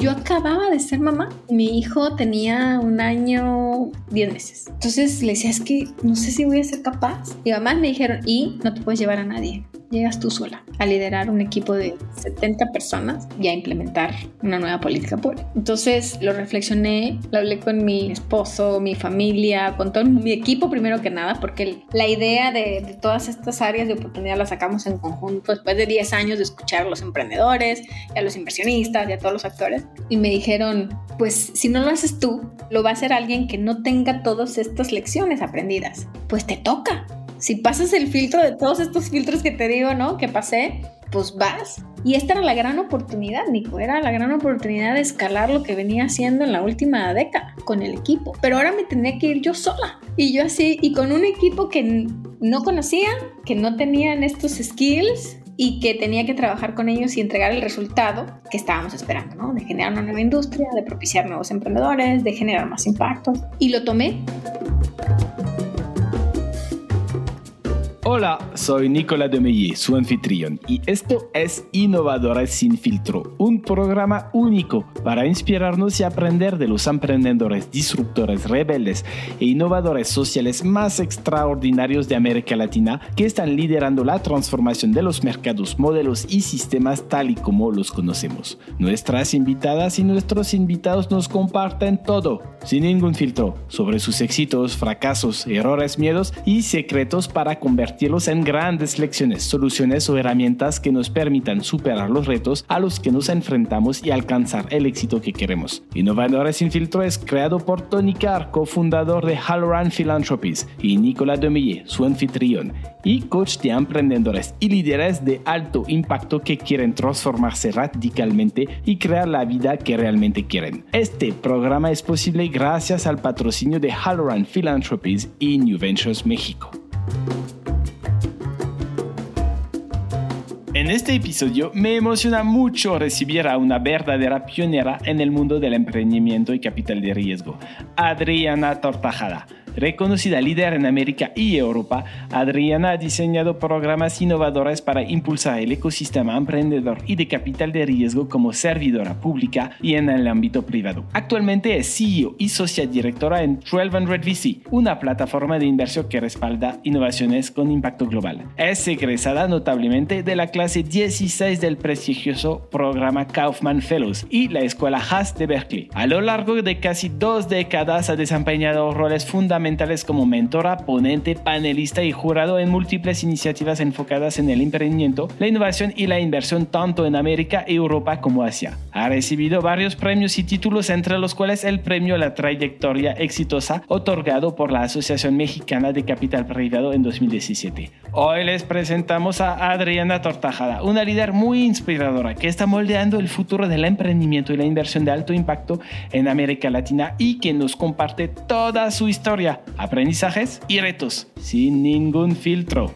yo acababa de ser mamá. Mi hijo tenía un año, 10 meses. Entonces le decía, es que no sé si voy a ser capaz. Y además me dijeron, y no te puedes llevar a nadie llegas tú sola a liderar un equipo de 70 personas y a implementar una nueva política pública. Entonces lo reflexioné, lo hablé con mi esposo, mi familia, con todo mi equipo primero que nada, porque la idea de, todas estas áreas de oportunidad la sacamos en conjunto después de 10 años de escuchar a los emprendedores, y a los inversionistas y a todos los actores. Y me dijeron, pues si no lo haces tú, lo va a hacer alguien que no tenga todas estas lecciones aprendidas. Pues te toca si pasas el filtro de todos estos filtros que te digo, ¿no? Que pasé, pues vas. Y esta era la gran oportunidad, Nico, era la gran oportunidad de escalar lo que venía haciendo en la última década con el equipo. Pero ahora me tenía que ir yo sola. Y yo así, y con un equipo que no conocía, que no tenían estos skills y que tenía que trabajar con ellos y entregar el resultado que estábamos esperando, ¿no? De generar una nueva industria, de propiciar nuevos emprendedores, de generar más impactos. Y lo tomé Hola, soy Nicolas Demeye, su anfitrión, y esto es Innovadores sin filtro, un programa único para inspirarnos y aprender de los emprendedores, disruptores, rebeldes e innovadores sociales más extraordinarios de América Latina que están liderando la transformación de los mercados, modelos y sistemas tal y como los conocemos. Nuestras invitadas y nuestros invitados nos comparten todo, sin ningún filtro, sobre sus éxitos, fracasos, errores, miedos y secretos para convertir en grandes lecciones, soluciones o herramientas que nos permitan superar los retos a los que nos enfrentamos y alcanzar el éxito que queremos. Innovadores sin filtro es creado por Tony Carr, cofundador de Halloran Philanthropies, y Nicolas Demille, su anfitrión, y coach de emprendedores y líderes de alto impacto que quieren transformarse radicalmente y crear la vida que realmente quieren. Este programa es posible gracias al patrocinio de Halloran Philanthropies y New Ventures México. En este episodio me emociona mucho recibir a una verdadera pionera en el mundo del emprendimiento y capital de riesgo, Adriana Tortajada Reconocida líder en América y Europa, Adriana ha diseñado programas innovadores para impulsar el ecosistema emprendedor y de capital de riesgo como servidora pública y en el ámbito privado. Actualmente es CEO y socia directora en 1200 VC, una plataforma de inversión que respalda innovaciones con impacto global. Es egresada notablemente de la clase 16 del prestigioso programa Kaufman Fellows y la Escuela Haas de Berkeley. A lo largo de casi dos décadas ha desempeñado roles fundamentales como mentora, ponente, panelista y jurado en múltiples iniciativas enfocadas en el emprendimiento, la innovación y la inversión tanto en América, Europa como Asia. Ha recibido varios premios y títulos entre los cuales el premio la trayectoria exitosa otorgado por la Asociación Mexicana de Capital Privado en 2017. Hoy les presentamos a Adriana Tortajada, una líder muy inspiradora que está moldeando el futuro del emprendimiento y la inversión de alto impacto en América Latina y que nos comparte toda su historia aprendizajes y retos, sin ningún filtro.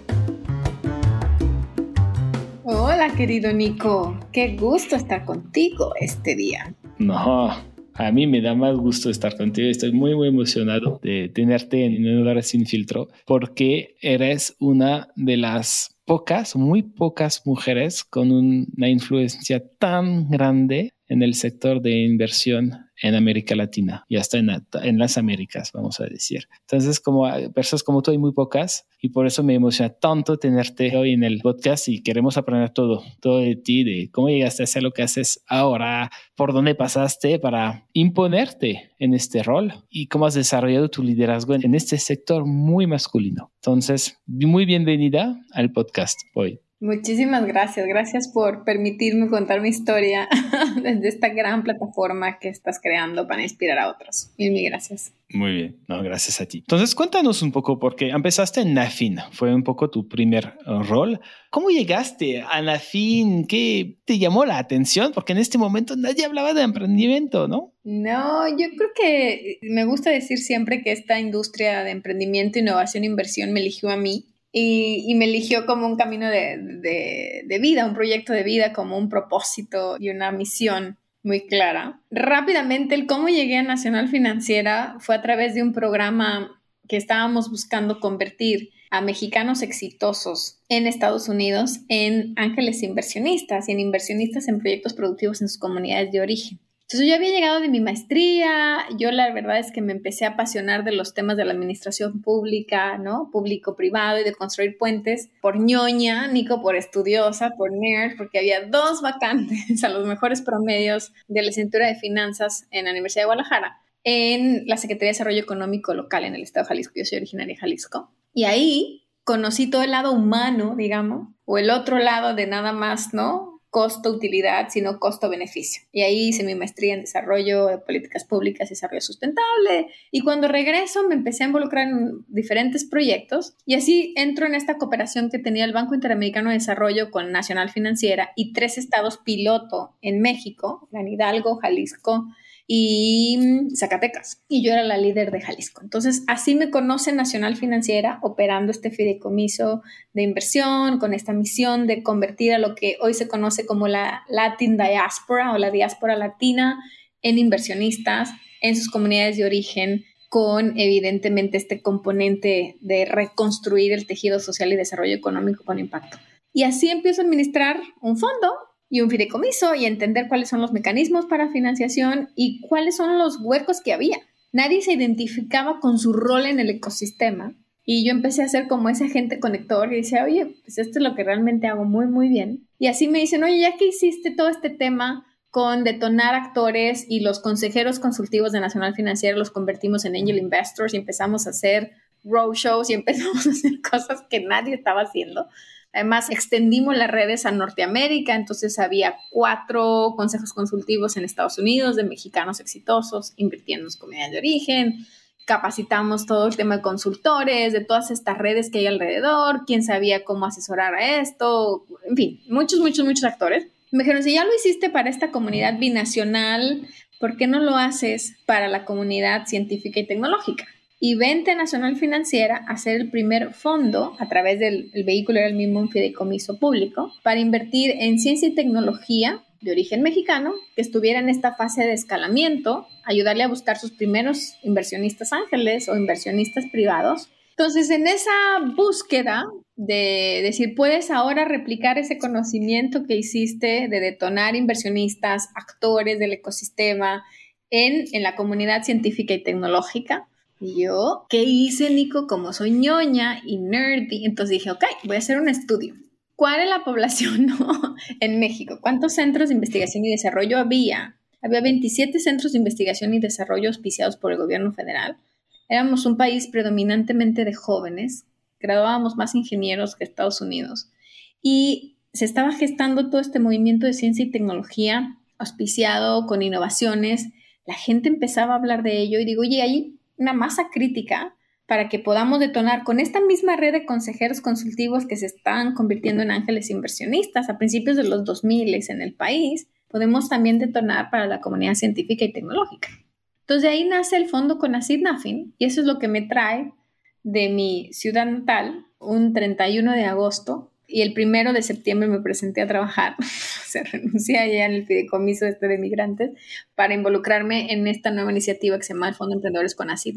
Hola querido Nico, qué gusto estar contigo este día. No, a mí me da más gusto estar contigo. Estoy muy, muy emocionado de tenerte en Innovadores sin filtro porque eres una de las pocas, muy pocas mujeres con una influencia tan grande en el sector de inversión en América Latina y hasta en, en, las Américas, vamos a decir. Entonces, como personas como tú hay muy pocas y por eso me emociona tanto tenerte hoy en el podcast y queremos aprender todo, todo de ti, de cómo llegaste a hacer lo que haces ahora, por dónde pasaste para imponerte en este rol y cómo has desarrollado tu liderazgo en este sector muy masculino. Entonces, muy bienvenida al podcast hoy. Muchísimas gracias, gracias por permitirme contar mi historia desde esta gran plataforma que estás creando para inspirar a otros. Mil, mil gracias. Muy bien, no, gracias a ti. Entonces, cuéntanos un poco, porque empezaste en Nafin, fue un poco tu primer uh, rol. ¿Cómo llegaste a Nafin? ¿Qué te llamó la atención? Porque en este momento nadie hablaba de emprendimiento, ¿no? No, yo creo que me gusta decir siempre que esta industria de emprendimiento, innovación e inversión me eligió a mí y, me eligió como un camino de, vida, un proyecto de vida, como un propósito y una misión muy clara. Rápidamente, el cómo llegué a Nacional Financiera fue a través de un programa que estábamos buscando convertir a mexicanos exitosos en Estados Unidos en ángeles inversionistas y en inversionistas en proyectos productivos en sus comunidades de origen. Entonces yo había llegado de mi maestría, yo la verdad es que me empecé a apasionar de los temas de la administración pública, ¿no? Público-privado y de construir puentes por ñoña, Nico por estudiosa, por nerd, porque había dos vacantes a los mejores promedios de la cintura de finanzas en la Universidad de Guadalajara, en la Secretaría de Desarrollo Económico Local en el Estado de Jalisco. Yo soy originaria de Jalisco. Y ahí conocí todo el lado humano, digamos, o el otro lado de nada más, ¿no? Costo-utilidad, sino costo-beneficio. Y ahí hice mi maestría en desarrollo de políticas públicas y desarrollo sustentable. Y cuando regreso me empecé a involucrar en diferentes proyectos y así entro en esta cooperación que tenía el Banco Interamericano de Desarrollo con Nacional Financiera y tres estados piloto en México, Gran Hidalgo, Jalisco y mm, Zacatecas. Y yo era la líder de Jalisco. Entonces, así me conoce Nacional Financiera operando este fideicomiso de inversión con esta misión de convertir a lo que hoy se conoce como la Latin Diaspora o la diáspora latina en inversionistas en sus comunidades de origen con evidentemente este componente de reconstruir el tejido social y desarrollo económico con impacto. Y así empiezo a administrar un fondo y un fideicomiso y entender cuáles son los mecanismos para financiación y cuáles son los huecos que había. Nadie se identificaba con su rol en el ecosistema y yo empecé a ser como ese agente conector y decía, oye, pues esto es lo que realmente hago muy, muy bien. Y así me dicen, oye, ya que hiciste todo este tema con detonar actores y los consejeros consultivos de Nacional Financiera los convertimos en angel investors y empezamos a hacer roadshows y empezamos a hacer cosas que nadie estaba haciendo. Además, extendimos las redes a Norteamérica, entonces había cuatro consejos consultivos en Estados Unidos de mexicanos exitosos invirtiendo en comunidad de origen. Capacitamos todo el tema de consultores, de todas estas redes que hay alrededor, quién sabía cómo asesorar a esto, en fin, muchos, muchos, muchos actores. Me dijeron, si ya lo hiciste para esta comunidad binacional, ¿por qué no lo haces para la comunidad científica y tecnológica? Y Vente Nacional Financiera a ser el primer fondo, a través del vehículo era el mismo un fideicomiso público, para invertir en ciencia y tecnología de origen mexicano que estuviera en esta fase de escalamiento, ayudarle a buscar sus primeros inversionistas ángeles o inversionistas privados. Entonces, en esa búsqueda de decir, puedes ahora replicar ese conocimiento que hiciste de detonar inversionistas, actores del ecosistema en, en la comunidad científica y tecnológica, yo, ¿qué hice, Nico? Como soy ñoña y nerdy, entonces dije, ok, voy a hacer un estudio. ¿Cuál es la población en México? ¿Cuántos centros de investigación y desarrollo había? Había 27 centros de investigación y desarrollo auspiciados por el gobierno federal. Éramos un país predominantemente de jóvenes, graduábamos más ingenieros que Estados Unidos. Y se estaba gestando todo este movimiento de ciencia y tecnología auspiciado con innovaciones. La gente empezaba a hablar de ello y digo, oye, ahí una masa crítica para que podamos detonar con esta misma red de consejeros consultivos que se están convirtiendo en ángeles inversionistas a principios de los 2000 en el país, podemos también detonar para la comunidad científica y tecnológica. Entonces de ahí nace el fondo con Nafin y eso es lo que me trae de mi ciudad natal un 31 de agosto y el primero de septiembre me presenté a trabajar, se renuncié allá en el fideicomiso este de migrantes para involucrarme en esta nueva iniciativa que se llama el Fondo Emprendedores con Acid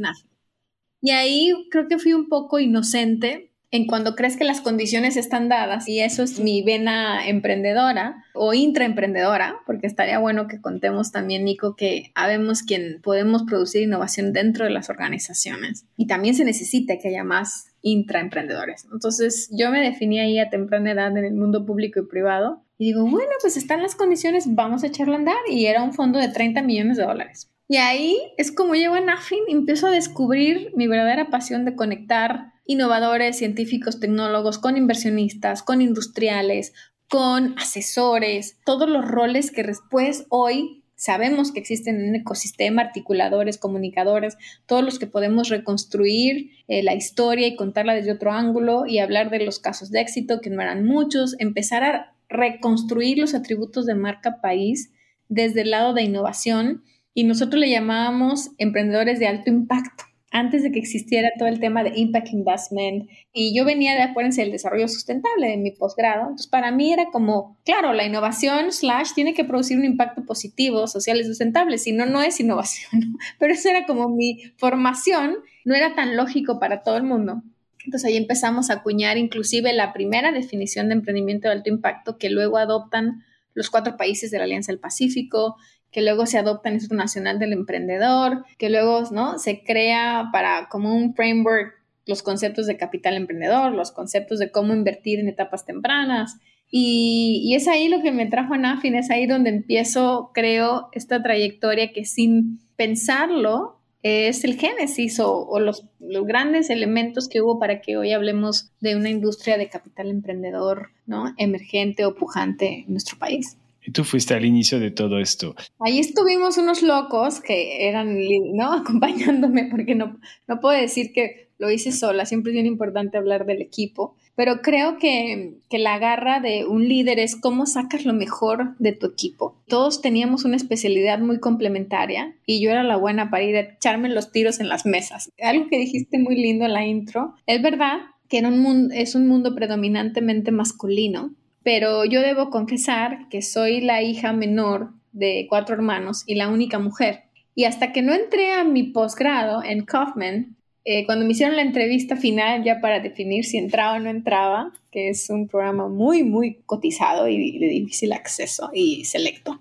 Y ahí creo que fui un poco inocente en cuando crees que las condiciones están dadas, y eso es mi vena emprendedora o intraemprendedora, porque estaría bueno que contemos también, Nico, que habemos quien podemos producir innovación dentro de las organizaciones y también se necesita que haya más intraemprendedores. Entoncí yo me definí ahí a temprana edad en el mundo público y privado y digo, bueno, pues están las condiciones, vamos a echarlo a andar y era un fondo de 30 millones de dólares. Y ahí es como llego a Nafin y empiezo a descubrir mi verdadera pasión de conectar innovadores, científicos, tecnólogos con inversionistas, con industriales, con asesores, todos los roles que después hoy sabemos que existen en un ecosistema, articuladores, comunicadores, todos los que podemos reconstruir eh, la historia y contarla desde otro ángulo y hablar de los casos de éxito, que no eran muchos, empezar a reconstruir los atributos de marca país desde el lado de innovación y nosotros le llamábamos emprendedores de alto impacto antes de que existiera todo el tema de impact investment. Y yo venía de, acuérdense, el desarrollo sustentable de mi posgrado, entonces para mí era como, claro, la innovación slash tiene que producir un impacto positivo, social y sustentable, si no, no es innovación, pero eso era como mi formación, no era tan lógico para todo el mundo. Entonces ahí empezamos a acuñar inclusive la primera definición de emprendimiento de alto impacto que luego adoptan los cuatro países de la Alianza del Pacífico, que luego se adopta el Instituto Nacional del Emprendedor, que luego ¿no? se crea para como un framework los conceptos de capital emprendedor, los conceptos de cómo invertir en etapas tempranas. Y, es ahí lo que me trajo a Nafin, es ahí donde empiezo, creo, esta trayectoria que sin pensarlo es el génesis o, los, los, grandes elementos que hubo para que hoy hablemos de una industria de capital emprendedor, ¿no? Emergente o pujante en nuestro país. Y tú fuiste al inicio de todo esto. Ahí estuvimos unos locos que eran, ¿no? Acompañándome, porque no, no puedo decir que lo hice sola, siempre es bien importante hablar del equipo, pero creo que, que, la garra de un líder es cómo sacas lo mejor de tu equipo. Todos teníamos una especialidad muy complementaria y yo era la buena para ir a echarme los tiros en las mesas. Algo que dijiste muy lindo en la intro, es verdad que un mundo, es un mundo predominantemente masculino, pero yo debo confesar que soy la hija menor de cuatro hermanos y la única mujer. Y hasta que no entré a mi posgrado en Kaufman, eh, cuando me hicieron la entrevista final ya para definir si entraba o no entraba, que es un programa muy, muy cotizado y de difícil acceso y selecto.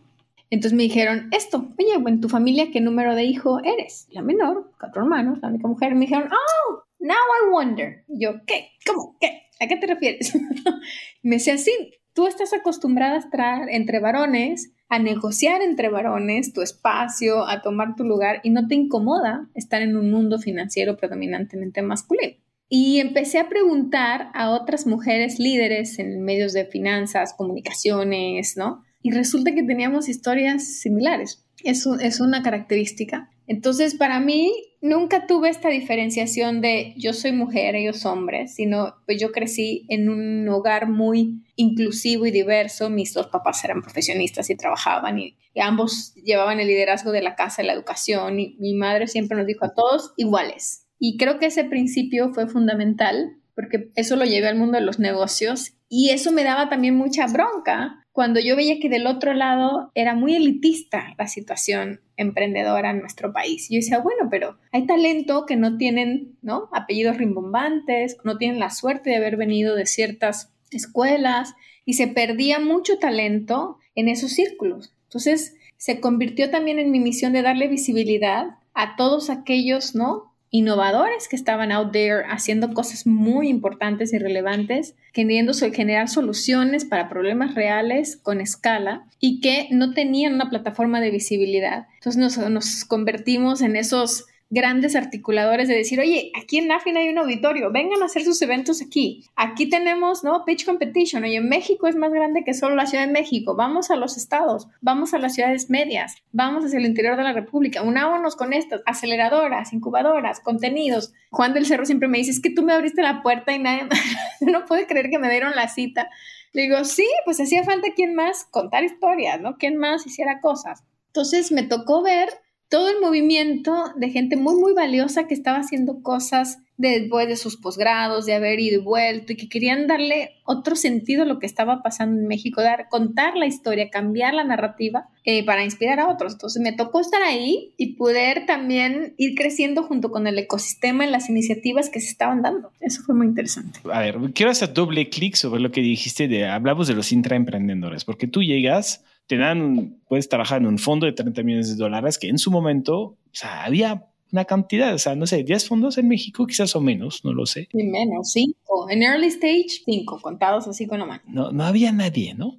Entonces me dijeron esto, oye, en tu familia, ¿qué número de hijo eres? La menor, cuatro hermanos, la única mujer. Me dijeron, oh, now I wonder. yo, ¿qué? ¿Cómo? ¿Qué? ¿A qué te refieres? me decía, sí, tú estás acostumbrada a estar entre varones, a negociar entre varones tu espacio, a tomar tu lugar y no te incomoda estar en un mundo financiero predominantemente masculino. Y empecé a preguntar a otras mujeres líderes en medios de finanzas, comunicaciones, ¿no? Y resulta que teníamos historias similares. Es, es una característica. Entonces, para mí, nunca tuve esta diferenciación de yo soy mujer, ellos hombres, sino pues yo crecí en un hogar muy inclusivo y diverso. Mis dos papás eran profesionistas y trabajaban y, ambos llevaban el liderazgo de la casa y la educación y mi madre siempre nos dijo a todos iguales. Y creo que ese principio fue fundamental porque eso lo llevé al mundo de los negocios y eso me daba también mucha bronca cuando yo veía que del otro lado era muy elitista la situación emprendedora en nuestro país. Yo decía, bueno, pero hay talento que no tienen, ¿no? Apellidos rimbombantes, no tienen la suerte de haber venido de ciertas escuelas y se perdía mucho talento en esos círculos. Entonces, se convirtió también en mi misión de darle visibilidad a todos aquellos, ¿no? Innovadores que estaban out there haciendo cosas muy importantes y relevantes, queriendo generar soluciones para problemas reales con escala y que no tenían una plataforma de visibilidad. Entonces nos, nos convertimos en esos grandes articuladores de decir, oye, aquí en NAFIN hay un auditorio, vengan a hacer sus eventos aquí. Aquí tenemos, ¿no? Pitch Competition. Oye, México es más grande que solo la Ciudad de México. Vamos a los estados, vamos a las ciudades medias, vamos hacia el interior de la República. Unámonos con estas aceleradoras, incubadoras, contenidos. Juan del Cerro siempre me dice, es que tú me abriste la puerta y nadie, no puede creer que me dieron la cita. Le digo, sí, pues hacía falta quien más contar historias, ¿no? Quien más hiciera cosas. Entonces me tocó ver todo el movimiento de gente muy, muy valiosa que estaba haciendo cosas después de sus posgrados, de haber ido y vuelto, y que querían darle otro sentido a lo que estaba pasando en México, dar, contar la historia, cambiar la narrativa eh, para inspirar a otros. Entonces me tocó estar ahí y poder también ir creciendo junto con el ecosistema en las iniciativas que se estaban dando. Eso fue muy interesante. A ver, quiero hacer doble clic sobre lo que dijiste de, hablamos de los intraemprendedores, porque tú llegas te dan, puedes trabajar en un fondo de 30 millones de dólares que en su momento, o sea, había una cantidad, o sea, no sé, 10 fondos en México, quizás o menos, no lo sé. Y menos, 5. En early stage, 5, contados así con la mano. No, no había nadie, ¿no?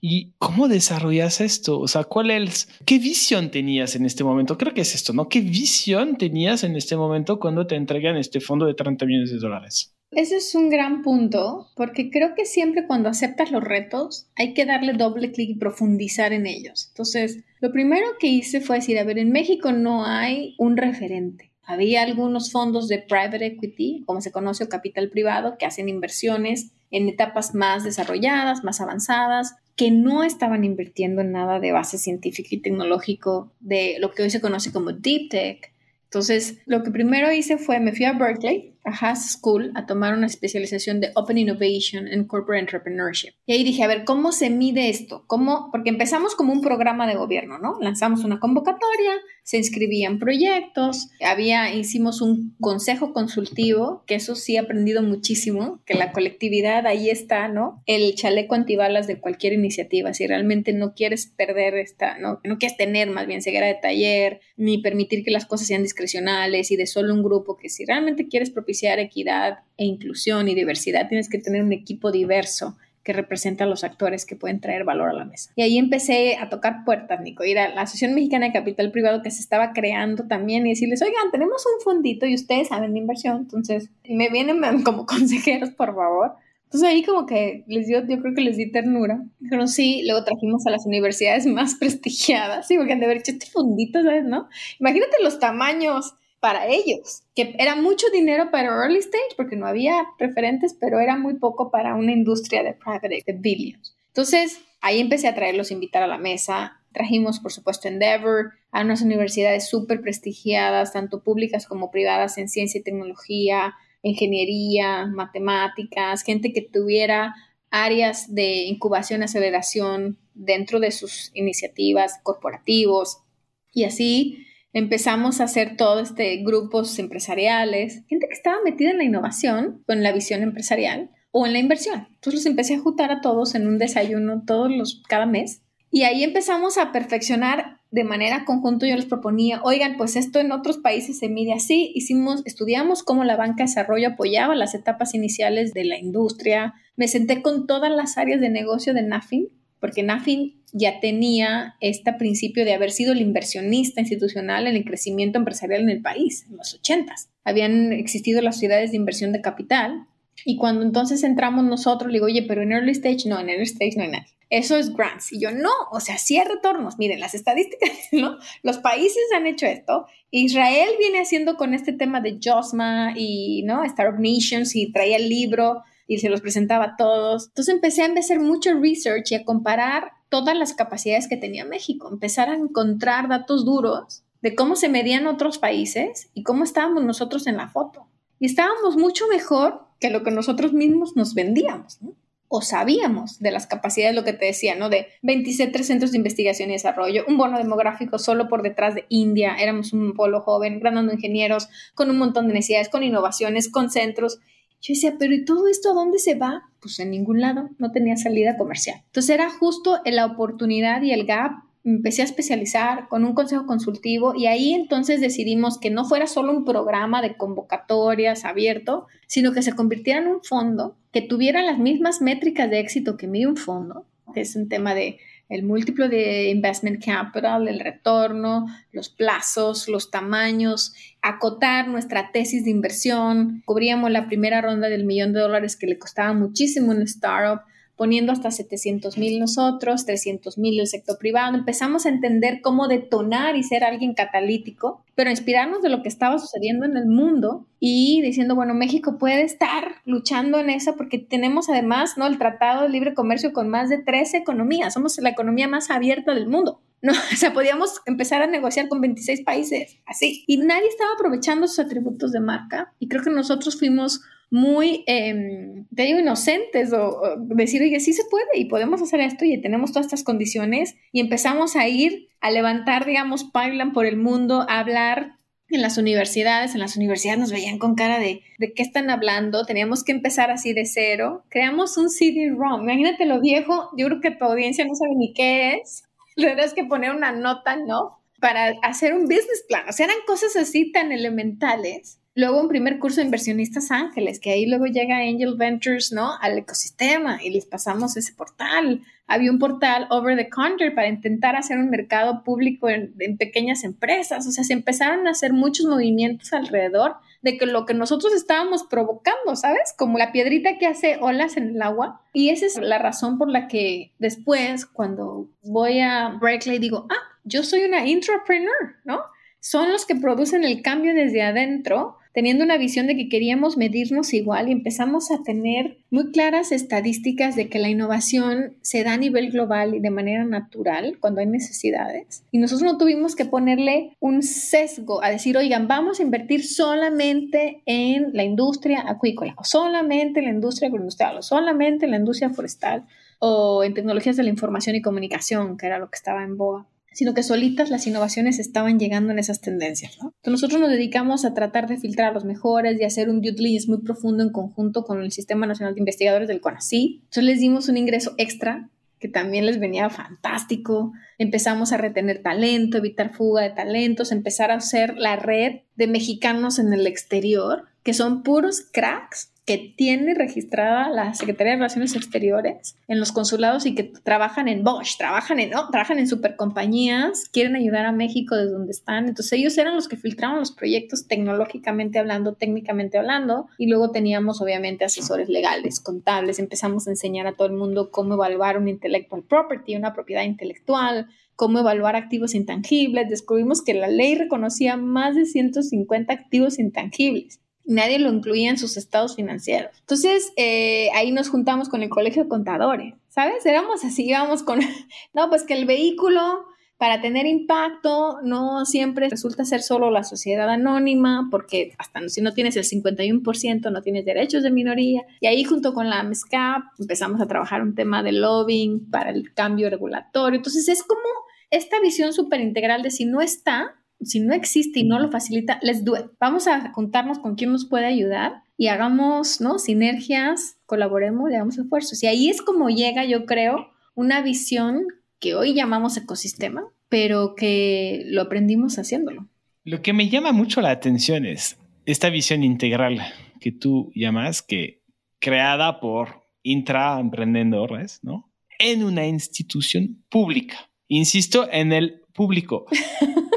¿Y cómo desarrollas esto? O sea, ¿cuál es, qué visión tenías en este momento? Creo que es esto, ¿no? ¿Qué visión tenías en este momento cuando te entregan este fondo de 30 millones de dólares? Ese es un gran punto, porque creo que siempre cuando aceptas los retos hay que darle doble clic y profundizar en ellos. Entonces, lo primero que hice fue decir, a ver, en México no hay un referente. Había algunos fondos de private equity, como se conoce, o capital privado, que hacen inversiones en etapas más desarrolladas, más avanzadas, que no estaban invirtiendo en nada de base científica y tecnológico de lo que hoy se conoce como deep tech. Entonces, lo que primero hice fue, me fui a Berkeley a Haas School a tomar una especialización de Open Innovation and Corporate Entrepreneurship. Y ahí dije, a ver, ¿cómo se mide esto? ¿Cómo? Porque empezamos como un programa de gobierno, ¿no? Lanzamos una convocatoria, se inscribían proyectos, había, hicimos un consejo consultivo, que eso sí he aprendido muchísimo, que la colectividad ahí está, ¿no? El chaleco antibalas de cualquier iniciativa, si realmente no quieres perder esta, no, no quieres tener más bien ceguera de taller, ni permitir que las cosas sean discrecionales y de solo un grupo, que si realmente quieres propiciar equidad e inclusión y diversidad, tienes que tener un equipo diverso que representa a los actores que pueden traer valor a la mesa. Y ahí empecé a tocar puertas, Nico, ir a la Asociación Mexicana de Capital Privado que se estaba creando también y decirles, oigan, tenemos un fondito y ustedes saben de inversión, entonces me vienen como consejeros, por favor. Entonces ahí como que les dio, yo creo que les di ternura. Dijeron sí, luego trajimos a las universidades más prestigiadas, sí, porque han de haber hecho este fondito, ¿sabes? ¿No? Imagínate los tamaños para ellos, que era mucho dinero para early stage porque no había referentes, pero era muy poco para una industria de private de billions. Entonces, ahí empecé a traerlos, invitar a la mesa. Trajimos, por supuesto, Endeavor, a unas universidades súper prestigiadas, tanto públicas como privadas en ciencia y tecnología, ingeniería, matemáticas, gente que tuviera áreas de incubación, aceleración dentro de sus iniciativas corporativos y así empezamos a hacer todo este grupos empresariales, gente que estaba metida en la innovación, con la visión empresarial o en la inversión. Entonces los empecé a juntar a todos en un desayuno todos los cada mes y ahí empezamos a perfeccionar de manera conjunta. Yo les proponía, oigan, pues esto en otros países se mide así. Hicimos, estudiamos cómo la banca de desarrollo apoyaba las etapas iniciales de la industria. Me senté con todas las áreas de negocio de NAFIN porque NAFIN ya tenía este principio de haber sido el inversionista institucional en el crecimiento empresarial en el país, en los 80. Habían existido las ciudades de inversión de capital y cuando entonces entramos nosotros, le digo, oye, pero en early stage no, en early stage no hay nadie. Eso es grants. Y yo, no, o sea, sí hay retornos. Miren, las estadísticas, ¿no? Los países han hecho esto. Israel viene haciendo con este tema de JOSMA y, ¿no? Startup Nations y traía el libro y se los presentaba a todos. Entonces empecé a hacer mucho research y a comparar todas las capacidades que tenía México, empezar a encontrar datos duros de cómo se medían otros países y cómo estábamos nosotros en la foto. Y estábamos mucho mejor que lo que nosotros mismos nos vendíamos. O sabíamos de las capacidades, lo que te decía, ¿no? De 27 centros de investigación y desarrollo, un bono demográfico solo por detrás de India, éramos un polo joven, gran de ingenieros, con un montón de necesidades, con innovaciones, con centros. Yo decía, pero ¿y todo esto a dónde se va? Pues en ningún lado, no tenía salida comercial. Entonces era justo la oportunidad y el gap. Empecé a especializar con un consejo consultivo y ahí entonces decidimos que no fuera solo un programa de convocatorias abierto, sino que se convirtiera en un fondo que tuviera las mismas métricas de éxito que mide un fondo, que es un tema de el múltiplo de investment capital, el retorno, los plazos, los tamaños, acotar nuestra tesis de inversión. Cubríamos la primera ronda del millón de dólares que le costaba muchísimo un startup poniendo hasta 700 mil nosotros, 300 mil el sector privado. Empezamos a entender cómo detonar y ser alguien catalítico, pero inspirarnos de lo que estaba sucediendo en el mundo y diciendo, bueno, México puede estar luchando en eso porque tenemos además ¿no? el Tratado de Libre Comercio con más de 13 economías. Somos la economía más abierta del mundo. No, o sea, podíamos empezar a negociar con 26 países, así. Y nadie estaba aprovechando sus atributos de marca. Y creo que nosotros fuimos muy, eh, te digo, inocentes o, decir, oye, sí se puede y podemos hacer esto y tenemos todas estas condiciones y empezamos a ir a levantar, digamos, pipeline por el mundo, a hablar en las universidades, en las universidades nos veían con cara de, ¿de qué están hablando? Teníamos que empezar así de cero. Creamos un CD-ROM. Imagínate lo viejo, yo creo que tu audiencia no sabe ni qué es. Tendrás que poner una nota, ¿no? Para hacer un business plan. O sea, eran cosas así tan elementales Luego un primer curso de inversionistas ángeles, que ahí luego llega Angel Ventures, ¿no? Al ecosistema y les pasamos ese portal. Había un portal over the counter para intentar hacer un mercado público en, pequeñas empresas. O sea, se empezaron a hacer muchos movimientos alrededor de que lo que nosotros estábamos provocando, ¿sabes? Como la piedrita que hace olas en el agua. Y esa es la razón por la que después, cuando voy a Berkeley, digo, ah, yo soy una intrapreneur, ¿no? Son los que producen el cambio desde adentro teniendo una visión de que queríamos medirnos igual y empezamos a tener muy claras estadísticas de que la innovación se da a nivel global y de manera natural cuando hay necesidades. Y nosotros no tuvimos que ponerle un sesgo a decir, oigan, vamos a invertir solamente en la industria acuícola, o solamente en la industria agroindustrial, o solamente en la industria forestal, o en tecnologías de la información y comunicación, que era lo que estaba en boga sino que solitas las innovaciones estaban llegando en esas tendencias. Entonces nosotros nos dedicamos a tratar de filtrar los mejores y hacer un due diligence muy profundo en conjunto con el Sistema Nacional de Investigadores del CONACYT. Entonces les dimos un ingreso extra que también les venía fantástico. Empezamos a retener talento, evitar fuga de talentos, empezar a hacer la red de mexicanos en el exterior, que son puros cracks que tiene registrada la Secretaría de Relaciones Exteriores en los consulados y que trabajan en Bosch, trabajan en, no, trabajan en supercompañías, quieren ayudar a México desde donde están. Entonces ellos eran los que filtraban los proyectos tecnológicamente hablando, técnicamente hablando, y luego teníamos obviamente asesores legales, contables, empezamos a enseñar a todo el mundo cómo evaluar un intellectual property, una propiedad intelectual, cómo evaluar activos intangibles. Descubrimos que la ley reconocía más de 150 activos intangibles nadie lo incluía en sus estados financieros. Entonces, eh, ahí nos juntamos con el colegio de contadores, ¿sabes? Éramos así, íbamos con, no, pues que el vehículo para tener impacto no siempre resulta ser solo la sociedad anónima, porque hasta si no tienes el 51% no tienes derechos de minoría. Y ahí junto con la MESCAP empezamos a trabajar un tema de lobbying para el cambio regulatorio. Entonces es como esta visión súper integral de si no está, si no existe y no lo facilita, let's do it. Vamos a juntarnos con quien nos puede ayudar y hagamos, ¿no? Sinergias, colaboremos y hagamos esfuerzos. Y ahí es como llega, yo creo, una visión que hoy llamamos ecosistema, pero que lo aprendimos haciéndolo. Lo que me llama mucho la atención es esta visión integral que tú llamas, que creada por intraemprendedores, ¿no? En una institución pública. Insisto, en el público.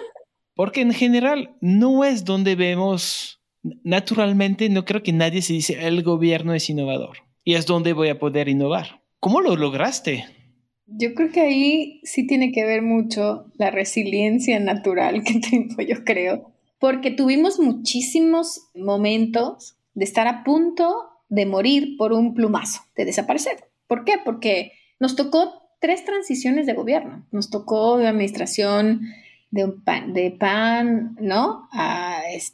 Porque en general no es donde vemos, naturalmente no creo que nadie se dice el gobierno es innovador y es donde voy a poder innovar. ¿Cómo lo lograste? Yo creo que ahí sí tiene que ver mucho la resiliencia natural que tengo, yo creo, porque tuvimos muchísimos momentos de estar a punto de morir por un plumazo, de desaparecer. ¿Por qué? Porque nos tocó tres transiciones de gobierno. Nos tocó de administración de, pan, de pan, ¿no?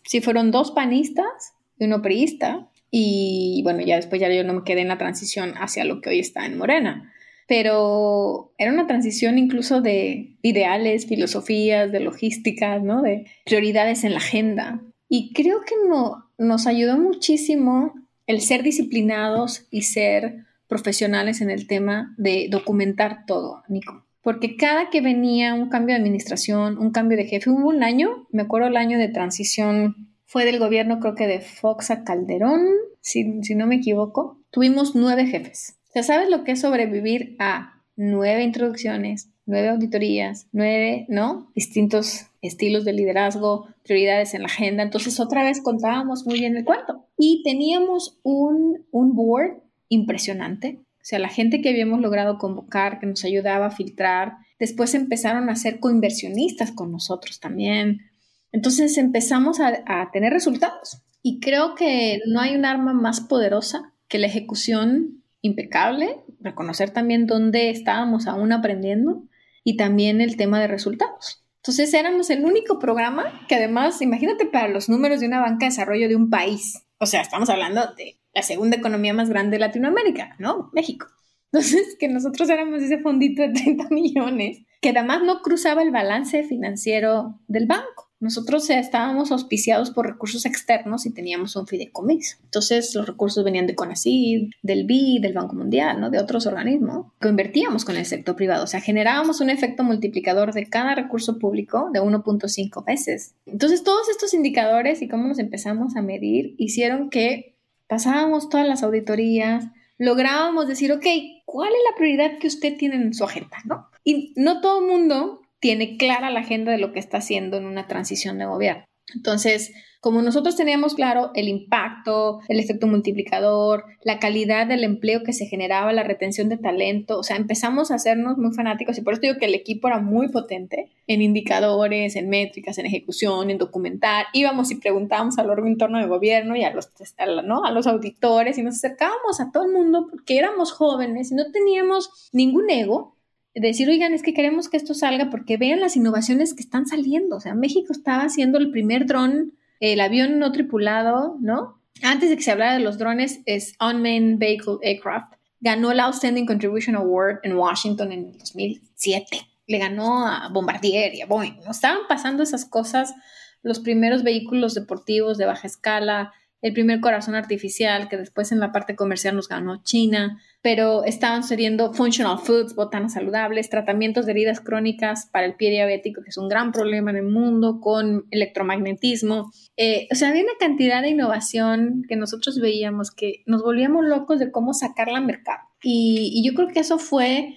sí fueron dos panistas y uno priista. Y bueno, ya después ya yo no me quedé en la transición hacia lo que hoy está en Morena. Pero era una transición incluso de ideales, filosofías, de logísticas, ¿no? De prioridades en la agenda. Y creo que no, nos ayudó muchísimo el ser disciplinados y ser profesionales en el tema de documentar todo, Nico porque cada que venía un cambio de administración, un cambio de jefe, hubo un año, me acuerdo el año de transición, fue del gobierno creo que de Fox a Calderón, si, no me equivoco, tuvimos nueve jefes. O sea, ¿sabes lo que es sobrevivir a nueve introducciones, nueve auditorías, nueve, ¿no? Distintos estilos de liderazgo, prioridades en la agenda. Entonces, otra vez contábamos muy bien el cuento. Y teníamos un, un board impresionante sea, la gente que habíamos logrado convocar, que nos ayudaba a filtrar, después empezaron a ser coinversionistas con nosotros también. Entonces empezamos a, a tener resultados. Y creo que no hay un arma más poderosa que la ejecución impecable, reconocer también dónde estábamos aún aprendiendo y también el tema de resultados. Entonces éramos el único programa que además, imagínate para los números de una banca de desarrollo de un país, o sea, estamos hablando de la segunda economía más grande de Latinoamérica, ¿no? México. Entonces, que nosotros éramos ese fondito de 30 millones, que además no cruzaba el balance financiero del banco. Nosotros estábamos auspiciados por recursos externos y teníamos un fideicomiso. Entonces, los recursos venían de CONACYT, del BI, del Banco Mundial, ¿no? De otros organismos que invertíamos con el sector privado. O sea, generábamos un efecto multiplicador de cada recurso público de 1.5 veces. Entonces, todos estos indicadores y cómo nos empezamos a medir hicieron que pasábamos todas las auditorías, lográbamos decir, ok, ¿cuál es la prioridad que usted tiene en su agenda? Y no todo el mundo tiene clara la agenda de lo que está haciendo en una transición de gobierno. Entonces, como nosotros teníamos claro el impacto, el efecto multiplicador, la calidad del empleo que se generaba, la retención de talento, o sea, empezamos a hacernos muy fanáticos y por eso digo que el equipo era muy potente en indicadores, en métricas, en ejecución, en documentar. Íbamos y preguntábamos al órgano interno de gobierno y a los, ¿no? a los auditores y nos acercábamos a todo el mundo porque éramos jóvenes y no teníamos ningún ego decir, oigan, es que queremos que esto salga porque vean las innovaciones que están saliendo. O sea, México estaba haciendo el primer dron el avión no tripulado, ¿no? Antes de que se hablara de los drones, es Unmanned Vehicle Aircraft. Ganó el Outstanding Contribution Award en Washington en 2007. Le ganó a Bombardier y a Boeing. Estaban pasando esas cosas, los primeros vehículos deportivos de baja escala, el primer corazón artificial que después en la parte comercial nos ganó China, pero estaban sucediendo functional foods, botanas saludables, tratamientos de heridas crónicas para el pie diabético, que es un gran problema en el mundo, con electromagnetismo. Eh, o sea, había una cantidad de innovación que nosotros veíamos que nos volvíamos locos de cómo sacarla al mercado. Y, y yo creo que eso fue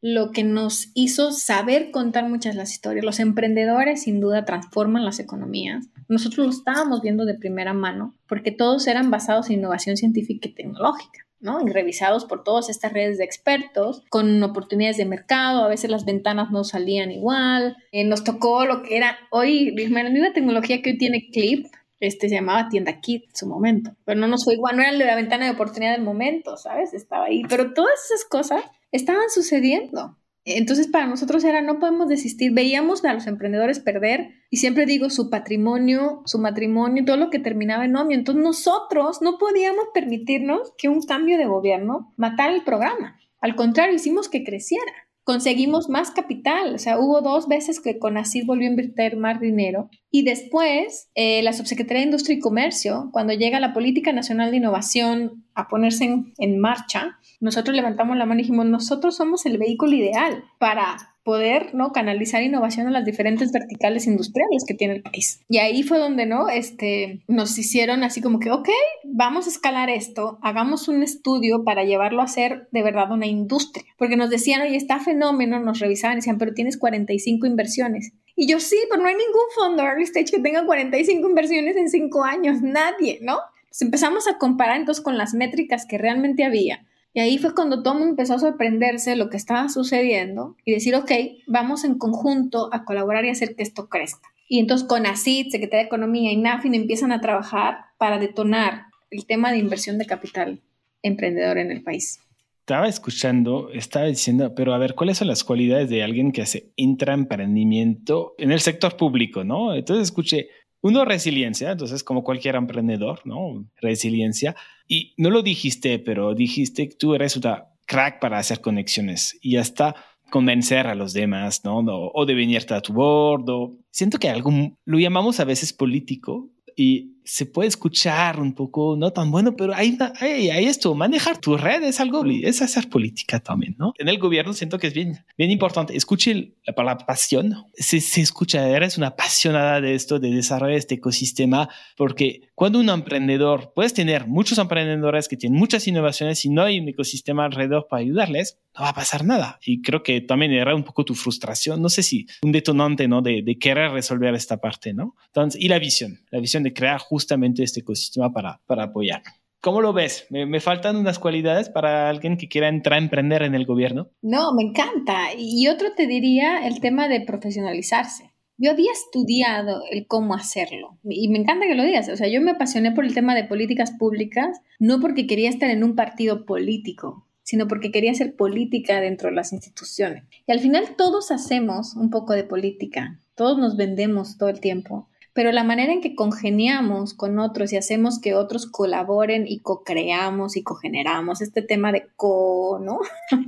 lo que nos hizo saber contar muchas las historias. Los emprendedores sin duda transforman las economías. Nosotros lo estábamos viendo de primera mano porque todos eran basados en innovación científica y tecnológica. ¿no? Y revisados por todas estas redes de expertos, con oportunidades de mercado, a veces las ventanas no salían igual. Eh, nos tocó lo que era hoy, una tecnología que hoy tiene Clip, este se llamaba Tienda Kit en su momento, pero no nos fue igual, no era la ventana de oportunidad del momento, ¿sabes? Estaba ahí, pero todas esas cosas estaban sucediendo. Entonces para nosotros era no podemos desistir, veíamos a los emprendedores perder y siempre digo su patrimonio, su matrimonio, todo lo que terminaba en. Entonces nosotros no podíamos permitirnos que un cambio de gobierno matara el programa. Al contrario, hicimos que creciera. Conseguimos más capital, o sea, hubo dos veces que Conacid volvió a invertir más dinero. Y después, eh, la Subsecretaría de Industria y Comercio, cuando llega la Política Nacional de Innovación a ponerse en, en marcha, nosotros levantamos la mano y dijimos, nosotros somos el vehículo ideal para poder ¿no? canalizar innovación en las diferentes verticales industriales que tiene el país. Y ahí fue donde ¿no? este, nos hicieron así como que, ok, vamos a escalar esto, hagamos un estudio para llevarlo a ser de verdad una industria. Porque nos decían, oye, está fenómeno, nos revisaban y decían, pero tienes 45 inversiones. Y yo sí, pero no hay ningún fondo early stage que tenga 45 inversiones en 5 años, nadie, ¿no? Entonces empezamos a comparar entonces con las métricas que realmente había y ahí fue cuando todo empezó a sorprenderse de lo que estaba sucediendo y decir, ok, vamos en conjunto a colaborar y hacer que esto crezca. Y entonces con ACID, Secretaría de Economía y NAFIN empiezan a trabajar para detonar el tema de inversión de capital emprendedor en el país. Estaba escuchando, estaba diciendo, pero a ver, ¿cuáles son las cualidades de alguien que hace intraemprendimiento en el sector público, no? Entonces escuché, uno, resiliencia, entonces como cualquier emprendedor, ¿no? Resiliencia. Y no lo dijiste, pero dijiste que tú eres una crack para hacer conexiones y hasta convencer a los demás, ¿no? O, de venirte a tu bordo. Siento que algo lo llamamos a veces político y se puede escuchar un poco no tan bueno, pero hay, hay, hay, esto, manejar tu red es algo, es hacer política también, ¿no? En el gobierno siento que es bien, bien importante. Escuche la palabra pasión. Se, se escucha, eres una apasionada de esto, de desarrollar este ecosistema, porque cuando un emprendedor, puedes tener muchos emprendedores que tienen muchas innovaciones y no hay un ecosistema alrededor para ayudarles, no va a pasar nada. Y creo que también era un poco tu frustración, no sé si un detonante, ¿no? De, de querer resolver esta parte, ¿no? Entonces, y la visión, la visión de crear justamente este ecosistema para, para apoyar. ¿Cómo lo ves? ¿Me, faltan unas cualidades para alguien que quiera entrar a emprender en el gobierno? No, me encanta. Y otro te diría el tema de profesionalizarse. Yo había estudiado el cómo hacerlo y me encanta que lo digas. O sea, yo me apasioné por el tema de políticas públicas, no porque quería estar en un partido político, sino porque quería hacer política dentro de las instituciones. Y al final todos hacemos un poco de política, todos nos vendemos todo el tiempo pero la manera en que congeniamos con otros y hacemos que otros colaboren y co-creamos y co-generamos, este tema de co, ¿no?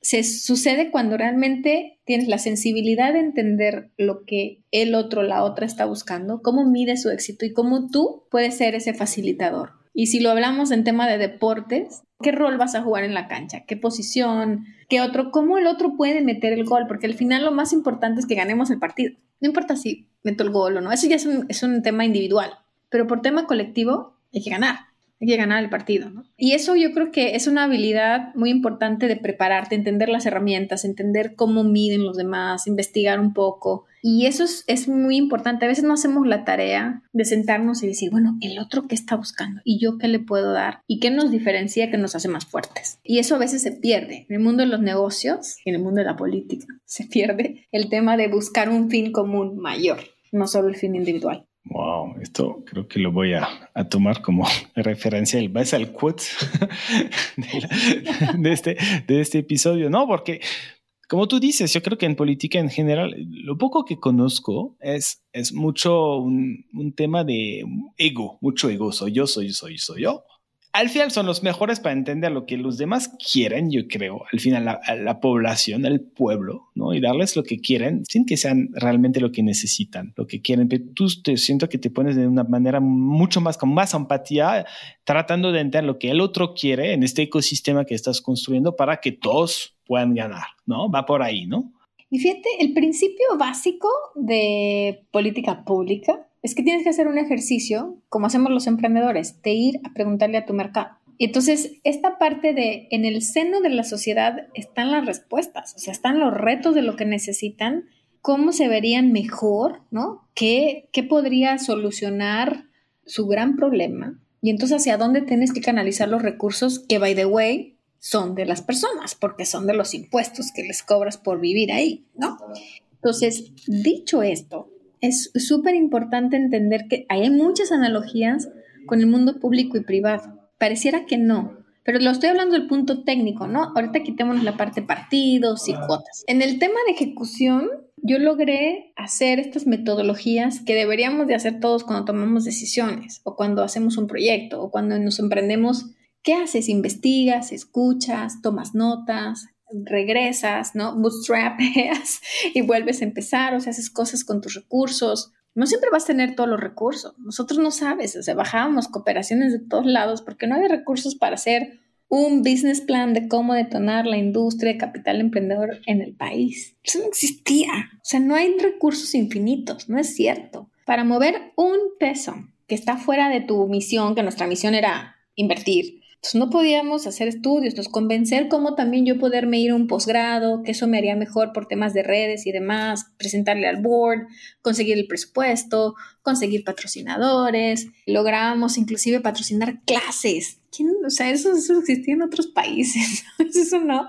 Se sucede cuando realmente tienes la sensibilidad de entender lo que el otro, la otra está buscando, cómo mide su éxito y cómo tú puedes ser ese facilitador. Y si lo hablamos en tema de deportes, ¿qué rol vas a jugar en la cancha? ¿Qué posición? ¿Qué otro? ¿Cómo el otro puede meter el gol? Porque al final lo más importante es que ganemos el partido. No importa si meto el gol o no, eso ya es un, es un tema individual, pero por tema colectivo hay que ganar, hay que ganar el partido. ¿no? Y eso yo creo que es una habilidad muy importante de prepararte, entender las herramientas, entender cómo miden los demás, investigar un poco. Y eso es, muy importante. A veces no hacemos la tarea de sentarnos y decir, bueno, el otro qué está buscando y yo qué le puedo dar y qué nos diferencia, qué nos hace más fuertes. Y eso a veces se pierde. En el mundo de los negocios y en el mundo de la política se pierde el tema de buscar un fin común mayor, no solo el fin individual. Wow, esto creo que lo voy a, tomar como referencia, el base al quote de, este, de este episodio, ¿no? Porque como tú dices, yo creo que en política en general, lo poco que conozco es, es mucho un, tema de ego, mucho ego, soy yo, soy yo, soy yo, soy yo al final son los mejores para entender lo que los demás quieren, yo creo, al final la, la, población, el pueblo, ¿no? Y darles lo que quieren sin que sean realmente lo que necesitan, lo que quieren. Pero tú te siento que te pones de una manera mucho más, con más empatía, tratando de entender lo que el otro quiere en este ecosistema que estás construyendo para que todos puedan ganar, ¿no? Va por ahí, ¿no? Y fíjate, el principio básico de política pública es que tienes que hacer un ejercicio, como hacemos los emprendedores, de ir a preguntarle a tu mercado. Entonces, esta parte de en el seno de la sociedad están las respuestas, o sea, están los retos de lo que necesitan, cómo se verían mejor, ¿no? ¿Qué, qué podría solucionar su gran problema? Y entonces, ¿hacia dónde tienes que canalizar los recursos que, by the way, son de las personas, porque son de los impuestos que les cobras por vivir ahí, ¿no? Entonces, dicho esto, es súper importante entender que hay muchas analogías con el mundo público y privado. Pareciera que no, pero lo estoy hablando del punto técnico, ¿no? Ahorita quitémonos la parte partidos y cuotas. En el tema de ejecución, yo logré hacer estas metodologías que deberíamos de hacer todos cuando tomamos decisiones o cuando hacemos un proyecto o cuando nos emprendemos. ¿Qué haces? Investigas, escuchas, tomas notas, regresas, ¿no? Bootstrapeas y vuelves a empezar, o sea, haces cosas con tus recursos. No siempre vas a tener todos los recursos. Nosotros no sabes, o sea, bajábamos cooperaciones de todos lados porque no había recursos para hacer un business plan de cómo detonar la industria de capital emprendedor en el país. Eso no existía. O sea, no hay recursos infinitos, no es cierto. Para mover un peso que está fuera de tu misión, que nuestra misión era invertir, entonces no podíamos hacer estudios, nos convencer cómo también yo poderme ir a un posgrado, que eso me haría mejor por temas de redes y demás, presentarle al board, conseguir el presupuesto, conseguir patrocinadores, logramos inclusive patrocinar clases. O sea, eso, eso existía en otros países, eso no.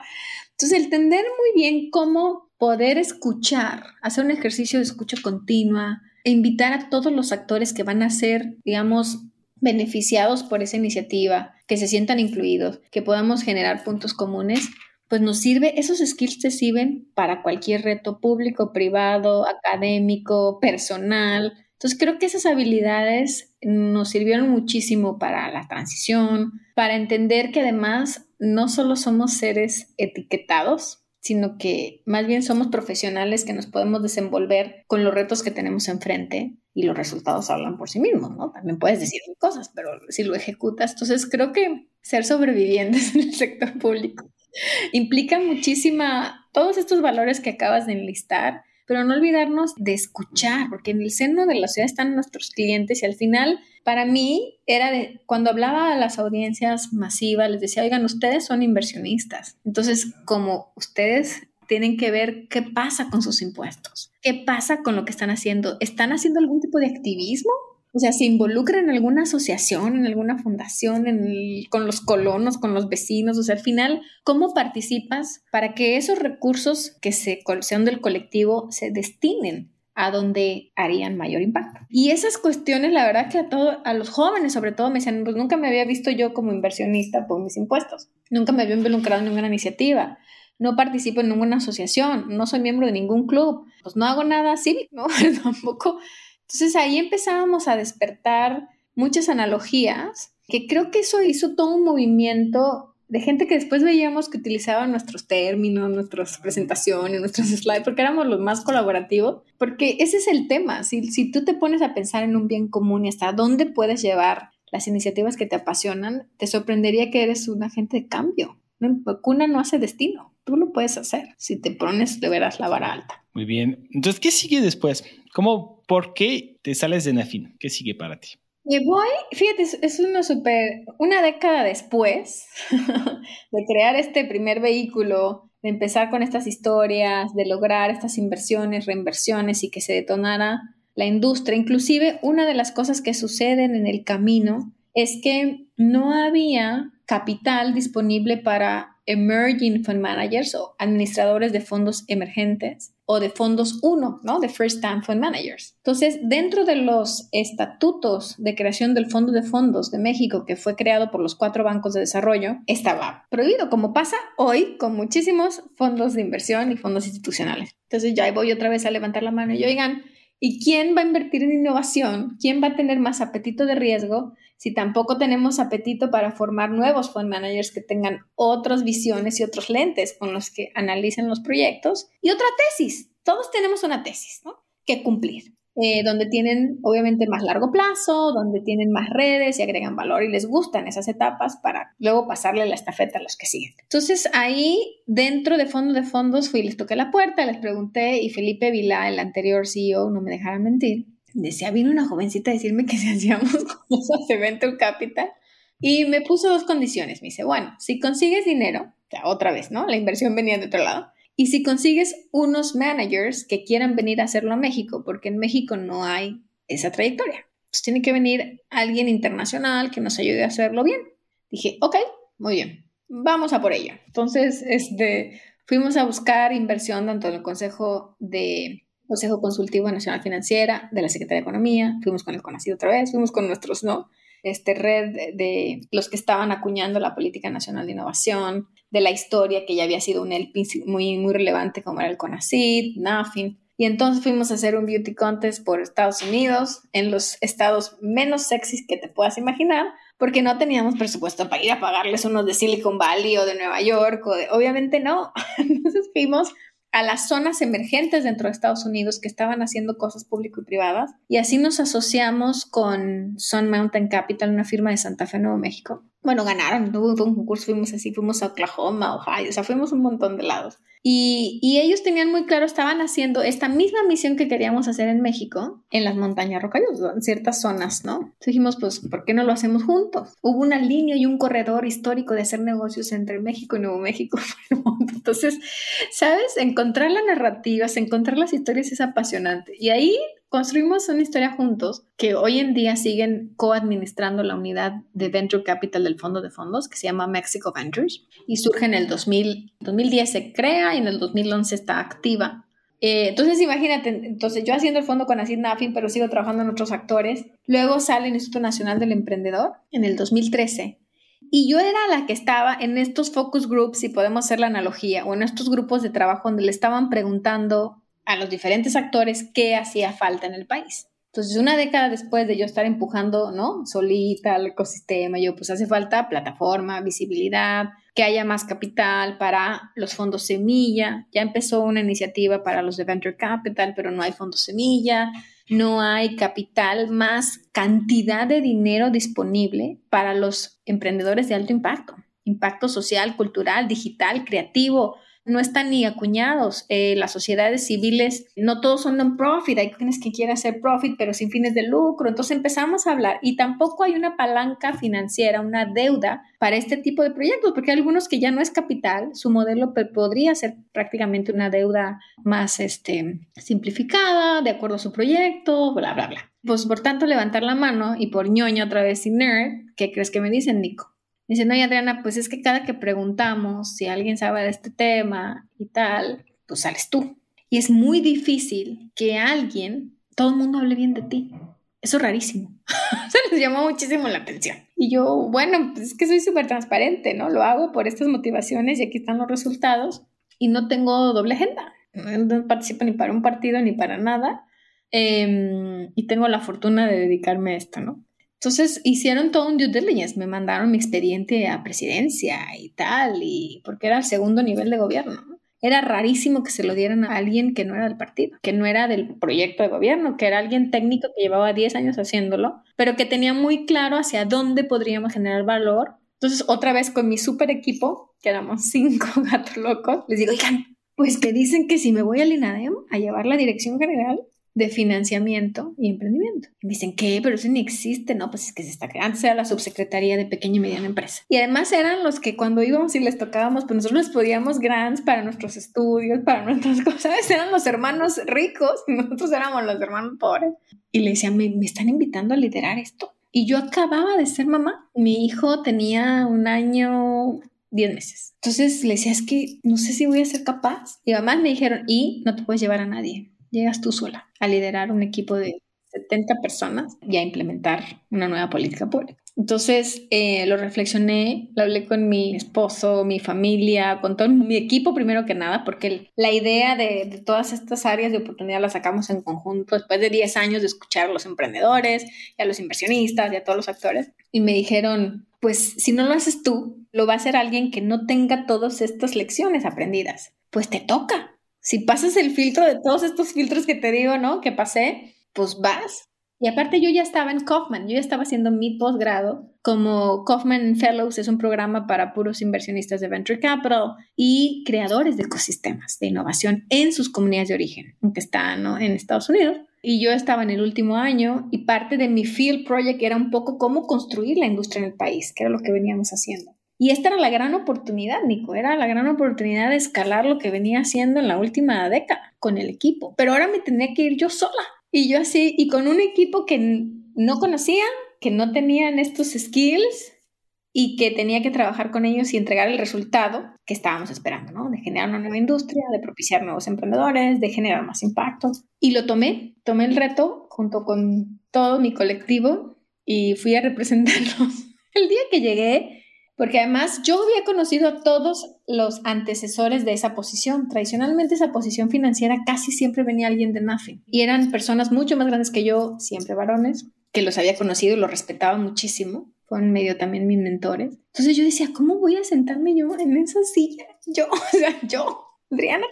Entonces, entender muy bien cómo poder escuchar, hacer un ejercicio de escucha continua, e invitar a todos los actores que van a ser, digamos, beneficiados por esa iniciativa, que se sientan incluidos, que podamos generar puntos comunes, pues nos sirve, esos skills te sirven para cualquier reto público, privado, académico, personal. Entonces creo que esas habilidades nos sirvieron muchísimo para la transición, para entender que además no solo somos seres etiquetados, sino que más bien somos profesionales que nos podemos desenvolver con los retos que tenemos enfrente y los resultados hablan por sí mismos, ¿no? También puedes decir cosas, pero si lo ejecutas, entonces creo que ser sobrevivientes en el sector público implica muchísima, todos estos valores que acabas de enlistar, pero no olvidarnos de escuchar, porque en el seno de la ciudad están nuestros clientes y al final, para mí, era de, cuando hablaba a las audiencias masivas, les decía, oigan, ustedes son inversionistas, entonces como ustedes tienen que ver qué pasa con sus impuestos, qué pasa con lo que están haciendo. ¿Están haciendo algún tipo de activismo? O sea, se involucran en alguna asociación, en alguna fundación, con los colonos, con los vecinos. O sea, al final, ¿cómo participas para que esos recursos que se, sean del colectivo se destinen a donde harían mayor impacto. Y esas cuestiones, la verdad que a todos, a los jóvenes sobre todo me decían, pues nunca me había visto yo como inversionista por mis impuestos, nunca me había involucrado en ninguna iniciativa, no participo en ninguna asociación, no soy miembro de ningún club, pues no hago nada cívico, ¿no? tampoco. Entonces ahí empezábamos a despertar muchas analogías, que creo que eso hizo todo un movimiento de gente que después veíamos que utilizaban nuestros términos, nuestras presentaciones, nuestros slides, porque éramos los más colaborativos, porque ese es el tema, si, si tú te pones a pensar en un bien común y hasta dónde puedes llevar las iniciativas que te apasionan, te sorprendería que eres un agente de cambio. Cuna no hace destino. Tú lo puedes hacer. Si te pones, de veras la vara alta. Muy bien. Entonces, ¿qué sigue después? ¿Cómo, por qué te sales de Nafin? ¿Qué sigue para ti? Me voy, fíjate, es una super, una década después de crear este primer vehículo de empezar con estas historias, de lograr estas inversiones, reinversiones y que se detonara la industria. Inclusive una de las cosas que suceden en el camino es que no había capital disponible para emerging fund managers o administradores de fondos emergentes o de fondos 1, ¿no? De first time fund managers. Entonces, dentro de los estatutos de creación del Fondo de Fondos de México, que fue creado por los cuatro bancos de desarrollo, estaba prohibido, como pasa hoy con muchísimos fondos de inversión y fondos institucionales. Entonces, ya voy otra vez a levantar la mano y oigan, ¿y quién va a invertir en innovación? ¿Quién va a tener más apetito de riesgo si tampoco tenemos apetito para formar nuevos fund managers que tengan otras visiones y otros lentes con los que analicen los proyectos. Y otra tesis, todos tenemos una tesis que cumplir. Eh, donde tienen obviamente más largo plazo, donde tienen más redes y agregan valor y les gustan esas etapas para luego pasarle la estafeta a los que siguen. Entonces ahí dentro de Fondo de Fondos fui, les toqué la puerta, les pregunté y Felipe Vilá, el anterior CEO, no me dejara mentir, decía, vino una jovencita a decirme que si hacíamos cosas de Venture Capital y me puso dos condiciones. Me dice, bueno, si consigues dinero, otra vez, ¿no? La inversión venía de otro lado. Y si consigues unos managers que quieran venir a hacerlo a México, porque en México no hay esa trayectoria. Pues tiene que venir alguien internacional que nos ayude a hacerlo bien. Dije, ok, muy bien, vamos a por ello. Entonces, este, fuimos a buscar inversión tanto en el Consejo de Consejo Consultivo Nacional Financiera, de la Secretaría de Economía, fuimos con el CONACYT otra vez, fuimos con nuestros, ¿no? Este red de, los que estaban acuñando la Política Nacional de Innovación, de la historia que ya había sido un ELPI muy, muy relevante como era el CONACYT, NAFIN. Y entonces fuimos a hacer un beauty contest por Estados Unidos, en los estados menos sexys que te puedas imaginar, porque no teníamos presupuesto para ir a pagarles unos de Silicon Valley o de Nueva York, o de, obviamente no. Entonces fuimos a las zonas emergentes dentro de Estados Unidos que estaban haciendo cosas público y privadas. Y así nos asociamos con Sun Mountain Capital, una firma de Santa Fe, Nuevo México. Bueno, ganaron, hubo un concurso, fuimos así, fuimos a Oklahoma, Ohio, o sea, fuimos un montón de lados. Y, ellos tenían muy claro, estaban haciendo esta misma misión que queríamos hacer en México, en las montañas rocallosas, en ciertas zonas, ¿no? Entonces dijimos, pues, ¿por qué no lo hacemos juntos? Hubo una línea y un corredor histórico de hacer negocios entre México y Nuevo México. Entonces, ¿sabes? Encontrar las narrativas, encontrar las historias es apasionante. Y ahí construimos una historia juntos que hoy en día siguen coadministrando la unidad de Venture Capital del Fondo de Fondos que se llama Mexico Ventures y surge en el 2000, 2010 se crea y en el 2011 está activa. Eh, entonces imagínate, entonces yo haciendo el fondo con Acid Nafin, pero sigo trabajando en otros actores. Luego sale el Instituto Nacional del Emprendedor en el 2013 y yo era la que estaba en estos focus groups, si podemos hacer la analogía, o en estos grupos de trabajo donde le estaban preguntando a los diferentes actores qué hacía falta en el país. Entonces, una década después de yo estar empujando, ¿no? Solita al ecosistema, yo pues hace falta plataforma, visibilidad, que haya más capital para los fondos semilla. Ya empezó una iniciativa para los de Venture Capital, pero no hay fondos semilla, no hay capital más cantidad de dinero disponible para los emprendedores de alto impacto, impacto social, cultural, digital, creativo, no están ni acuñados. Eh, las sociedades civiles, no todos son non-profit, hay quienes que quieren hacer profit, pero sin fines de lucro. Entonces empezamos a hablar y tampoco hay una palanca financiera, una deuda para este tipo de proyectos, porque hay algunos que ya no es capital, su modelo podría ser prácticamente una deuda más este, simplificada, de acuerdo a su proyecto, bla, bla, bla. Pues por tanto, levantar la mano y por ñoño otra vez y nerd, ¿qué crees que me dicen, Nico? Dice, no, Adriana, pues es que cada que preguntamos si alguien sabe de este tema y tal, pues sales tú. Y es muy difícil que alguien, todo el mundo hable bien de ti. Eso es rarísimo. Se les llamó muchísimo la atención. Y yo, bueno, pues es que soy súper transparente, ¿no? Lo hago por estas motivaciones y aquí están los resultados. Y no tengo doble agenda. No participo ni para un partido ni para nada. Em, y tengo la fortuna de dedicarme a esto, ¿no? Entonces hicieron todo un due diligence, me mandaron mi expediente a presidencia y tal, y porque era el segundo nivel de gobierno. Era rarísimo que se lo dieran a alguien que no era del partido, que no era del proyecto de gobierno, que era alguien técnico que llevaba 10 años haciéndolo, pero que tenía muy claro hacia dónde podríamos generar valor. Entonces, otra vez con mi super equipo, que éramos cinco gatos locos, les digo, oigan, pues que dicen que si me voy al INADEM a llevar la dirección general, de financiamiento y emprendimiento. Y me dicen, ¿qué? Pero eso ni existe, ¿no? Pues es que se está creando. Antes la subsecretaría de pequeña y mediana empresa. Y además eran los que cuando íbamos y les tocábamos, pues nosotros les podíamos grants para nuestros estudios, para nuestras cosas. Eran los hermanos ricos nosotros éramos los hermanos pobres. Y le decían, me, me están invitando a liderar esto. Y yo acababa de ser mamá. Mi hijo tenía un año 10 meses. Entonces le decía, es que no sé si voy a ser capaz. Y además me dijeron, y no te puedes llevar a nadie llegas tú sola a liderar un equipo de 70 personas y a implementar una nueva política pública. Entonces eh, lo reflexioné, lo hablé con mi esposo, mi familia, con todo mi equipo primero que nada, porque la idea de, de, todas estas áreas de oportunidad la sacamos en conjunto después de 10 años de escuchar a los emprendedores y a los inversionistas y a todos los actores. Y me dijeron, pues si no lo haces tú, lo va a hacer alguien que no tenga todas estas lecciones aprendidas. Pues te toca si pasas el filtro de todos estos filtros que te digo, ¿no? Que pasé, pues vas. Y aparte yo ya estaba en Kaufman, yo ya estaba haciendo mi posgrado como Kaufman Fellows, es un programa para puros inversionistas de Venture Capital y creadores de ecosistemas de innovación en sus comunidades de origen, aunque están en Estados Unidos. Y yo estaba en el último año y parte de mi field project era un poco cómo construir la industria en el país, que era lo que veníamos haciendo. Y esta era la gran oportunidad, Nico, era la gran oportunidad de escalar lo que venía haciendo en la última década con el equipo. Pero ahora me tenía que ir yo sola. Y yo así, y con un equipo que no conocía, que no tenían estos skills y que tenía que trabajar con ellos y entregar el resultado que estábamos esperando, ¿no? De generar una nueva industria, de propiciar nuevos emprendedores, de generar más impacto. Y lo tomé, tomé el reto junto con todo mi colectivo y fui a representarlos. El día que llegué, porque además yo había conocido a todos los antecesores de esa posición. Tradicionalmente esa posición financiera casi siempre venía alguien de Nothing. Y eran personas mucho más grandes que yo, siempre varones, que los había conocido y los respetaba muchísimo. Fueron medio también mis mentores. Entonces yo decía, ¿cómo voy a sentarme yo en esa silla? Yo, o sea, yo, Adriana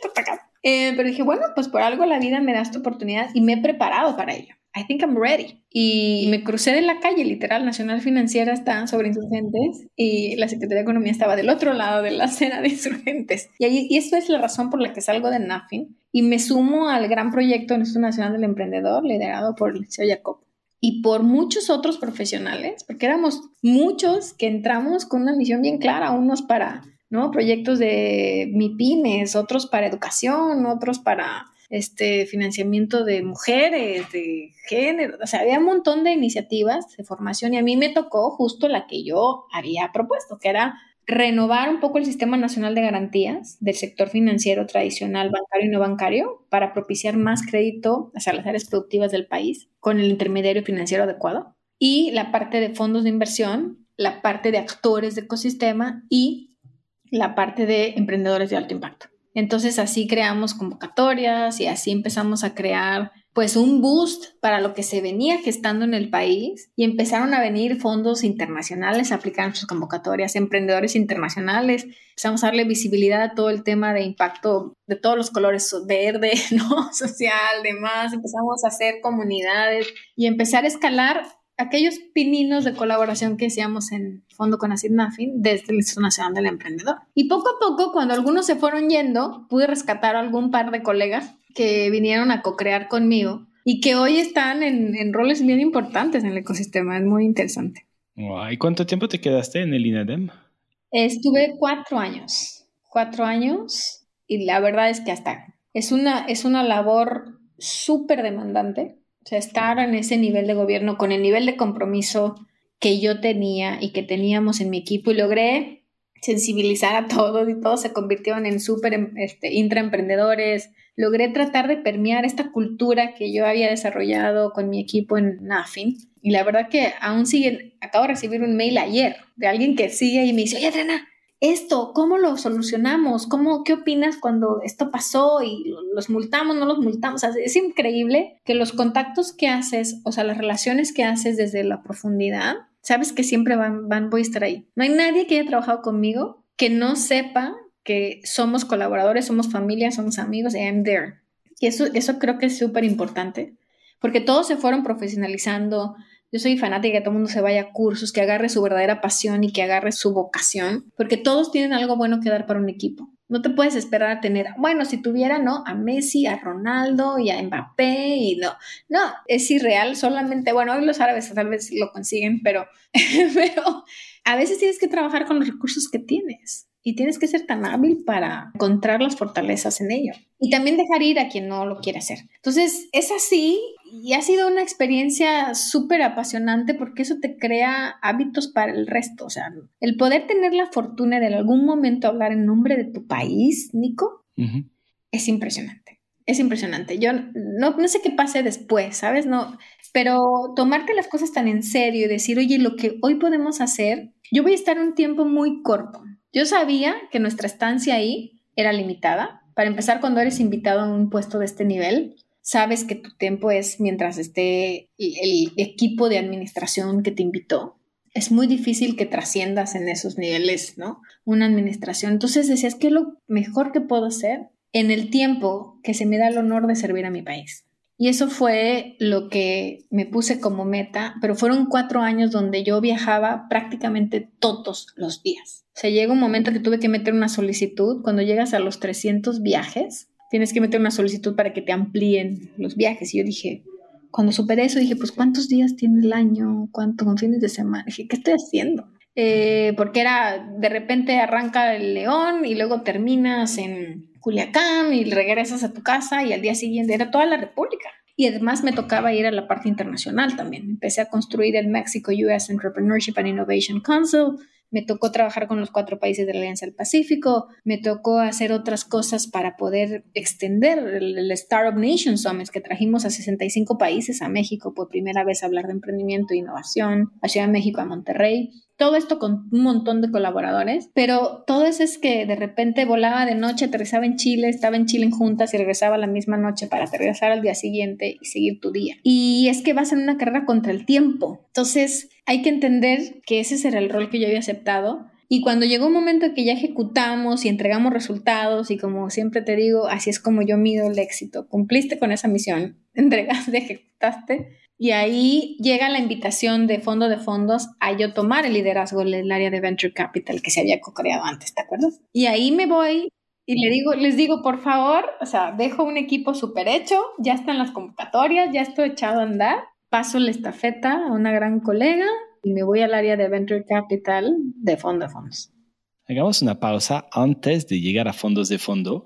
eh, pero dije, bueno, pues por algo la vida me da esta oportunidad y me he preparado para ello. I think I'm ready. Y me crucé de la calle, literal, Nacional Financiera está sobre insurgentes y la Secretaría de Economía estaba del otro lado de la acera de insurgentes. Y, ahí, y eso es la razón por la que salgo de NAFIN y me sumo al gran proyecto del Instituto Nacional del Emprendedor, liderado por Liceo Jacob. Y por muchos otros profesionales, porque éramos muchos que entramos con una misión bien clara, unos para ¿no? proyectos de MIPIMES, otros para educación, otros para este financiamiento de mujeres, de género, o sea, había un montón de iniciativas de formación y a mí me tocó justo la que yo había propuesto, que era renovar un poco el sistema nacional de garantías del sector financiero tradicional, bancario y no bancario, para propiciar más crédito hacia las áreas productivas del país con el intermediario financiero adecuado. Y la parte de fondos de inversión, la parte de actores de ecosistema y la parte de emprendedores de alto impacto. Entonces así creamos convocatorias y así empezamos a crear pues un boost para lo que se venía gestando en el país y empezaron a venir fondos internacionales a aplicar sus convocatorias, emprendedores internacionales, empezamos a darle visibilidad a todo el tema de impacto de todos los colores, verde, ¿no? social, demás, empezamos a hacer comunidades y empezar a escalar aquellos pininos de colaboración que hacíamos en Fondo con Nafin desde el Instituto Nacional del Emprendedor. Y poco a poco, cuando algunos se fueron yendo, pude rescatar a algún par de colegas que vinieron a co-crear conmigo y que hoy están en, en, roles bien importantes en el ecosistema. Es muy interesante. ¿Y cuánto tiempo te quedaste en el INADEM? Estuve cuatro años. Cuatro años y la verdad es que hasta es una, es una labor súper demandante o sea, estar en ese nivel de gobierno con el nivel de compromiso que yo tenía y que teníamos en mi equipo y logré sensibilizar a todos y todos se convirtieron en súper este, intraemprendedores. Logré tratar de permear esta cultura que yo había desarrollado con mi equipo en NAFIN. Y la verdad que aún siguen, acabo de recibir un mail ayer de alguien que sigue y me dice, oye Adriana, esto, ¿cómo lo solucionamos? ¿Cómo, ¿Qué opinas cuando esto pasó y los multamos, no los multamos? es increíble que los contactos que haces, o sea, las relaciones que haces desde la profundidad, sabes que siempre van, van, voy a estar ahí. No hay nadie que haya trabajado conmigo que no sepa que somos colaboradores, somos familia, somos amigos, I am there. Y eso, eso creo que es súper importante, porque todos se fueron profesionalizando, yo soy fanática de que todo el mundo se vaya a cursos, que agarre su verdadera pasión y que agarre su vocación, porque todos tienen algo bueno que dar para un equipo. No te puedes esperar a tener, bueno, si tuviera, ¿no? A Messi, a Ronaldo y a Mbappé y no. No, es irreal, solamente, bueno, hoy los árabes tal vez lo consiguen, pero, pero a veces tienes que trabajar con los recursos que tienes y tienes que ser tan hábil para encontrar las fortalezas en ello y también dejar ir a quien no lo quiere hacer. Entonces, es así y ha sido una experiencia súper apasionante porque eso te crea hábitos para el resto. O sea, el poder tener la fortuna de en algún momento hablar en nombre de tu país, Nico, es impresionante. Es impresionante. Yo no, no sé qué pase después, ¿sabes? No, pero tomarte las cosas tan en serio y decir, oye, lo que hoy podemos hacer, yo voy a estar un tiempo muy corto. Yo sabía que nuestra estancia ahí era limitada. Para empezar, cuando eres invitado a un puesto de este nivel, sabes que tu tiempo es mientras esté el equipo de administración que te invitó. Es muy difícil que trasciendas en esos niveles, ¿no? Una administración. Entonces decías, ¿qué es lo mejor que puedo hacer en el tiempo que se me da el honor de servir a mi país? Y eso fue lo que me puse como meta, pero fueron cuatro años donde yo viajaba prácticamente todos los días. O sea, llega un momento que tuve que meter una solicitud. Cuando llegas a los 300 viajes, tienes que meter una solicitud para que te amplíen los viajes. Y yo dije, cuando superé eso, dije, pues ¿cuántos días tiene el año? ¿Cuántos fines de semana? Dije, ¿qué estoy haciendo? Eh, porque era, de repente arranca el León y luego terminas en Culiacán y regresas a tu casa y al día siguiente era toda la República. Y además me tocaba ir a la parte internacional también. Empecé a construir el Mexico US Entrepreneurship and Innovation Council, me tocó trabajar con los cuatro países de la Alianza del Pacífico, me tocó hacer otras cosas para poder extender el, Startup Nation Summit que trajimos a 65 países a México por primera vez a hablar de emprendimiento e innovación, a Ciudad de México, a Monterrey. Todo esto con un montón de colaboradores, pero todo eso es que de repente volaba de noche, aterrizaba en Chile, estaba en Chile en juntas y regresaba la misma noche para aterrizar al día siguiente y seguir tu día. Y es que vas en una carrera contra el tiempo. Entonces, hay que entender que ese era el rol que yo había aceptado. Y cuando llegó un momento que ya ejecutamos y entregamos resultados, y como siempre te digo, así es como yo mido el éxito. Cumpliste con esa misión, entregaste, ejecutaste. Y ahí llega la invitación de fondo de fondos a yo tomar el liderazgo en el área de Venture Capital que se había co-creado antes, ¿te acuerdas? Y ahí me voy y le digo, les digo, por favor, o sea, dejo un equipo súper hecho, ya están las convocatorias, ya estoy echado a andar paso la estafeta a una gran colega y me voy al área de Venture Capital de fondo de fondos. Hagamos una pausa antes de llegar a fondos de fondo,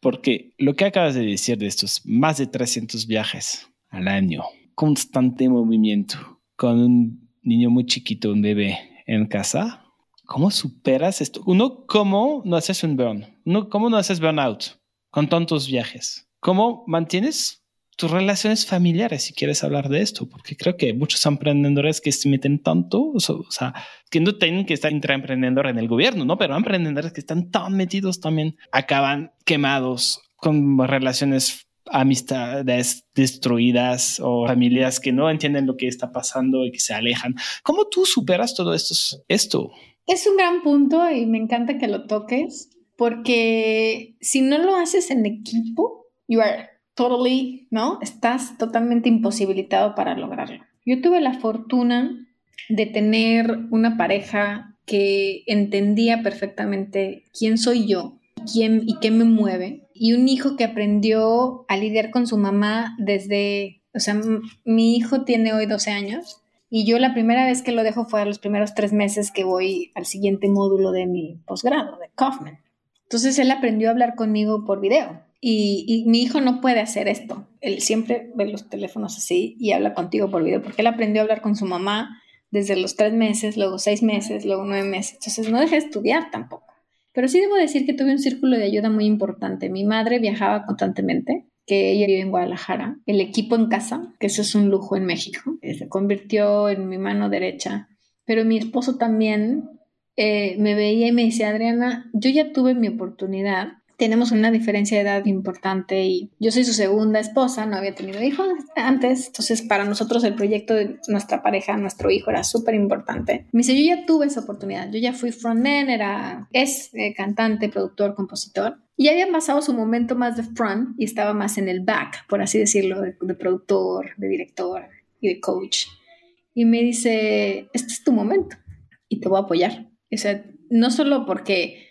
porque lo que acabas de decir de estos más de 300 viajes al año, constante movimiento, con un niño muy chiquito, un bebé en casa, ¿cómo superas esto? Uno, ¿cómo no haces un burn? ¿cómo no haces burnout con tantos viajes? ¿Cómo mantienes tus relaciones familiares, si quieres hablar de esto, porque creo que muchos emprendedores que se meten tanto, o sea, que no tienen que estar emprendedor en el gobierno, ¿no? Pero emprendedores que están tan metidos también acaban quemados con relaciones amistades destruidas o familias que no entienden lo que está pasando y que se alejan. ¿Cómo tú superas todo esto? esto? Es un gran punto y me encanta que lo toques porque si no lo haces en equipo, you are totally, ¿no? Estás totalmente imposibilitado para lograrlo. Yo tuve la fortuna de tener una pareja que entendía perfectamente quién soy yo quién, y qué me mueve, y un hijo que aprendió a lidiar con su mamá desde, o sea, mi hijo tiene hoy 12 años, y yo la primera vez que lo dejo fue a los primeros tres meses que voy al siguiente módulo de mi posgrado, de Kaufman. Entonces él aprendió a hablar conmigo por video. Y, mi hijo no puede hacer esto. Él siempre ve los teléfonos así y habla contigo por video, porque él aprendió a hablar con su mamá desde los tres meses, luego seis meses, luego nueve meses. Entonces no deja de estudiar tampoco. Pero sí debo decir que tuve un círculo de ayuda muy importante. Mi madre viajaba constantemente, que ella vive en Guadalajara. El equipo en casa, que eso es un lujo en México, eh, se convirtió en mi mano derecha. Pero mi esposo también eh, me veía y me decía, Adriana, yo ya tuve mi oportunidad tenemos una diferencia de edad importante y yo soy su segunda esposa, no había tenido hijos antes, entonces para nosotros el proyecto de nuestra pareja, nuestro hijo era súper importante. Me dice, yo ya tuve esa oportunidad, yo ya fui frontman, era, es eh, cantante, productor, compositor. Y había pasado su momento más de front y estaba más en el back, por así decirlo, de, de productor, de director y de coach. Y me dice, este es tu momento y te voy a apoyar. O sea, no solo porque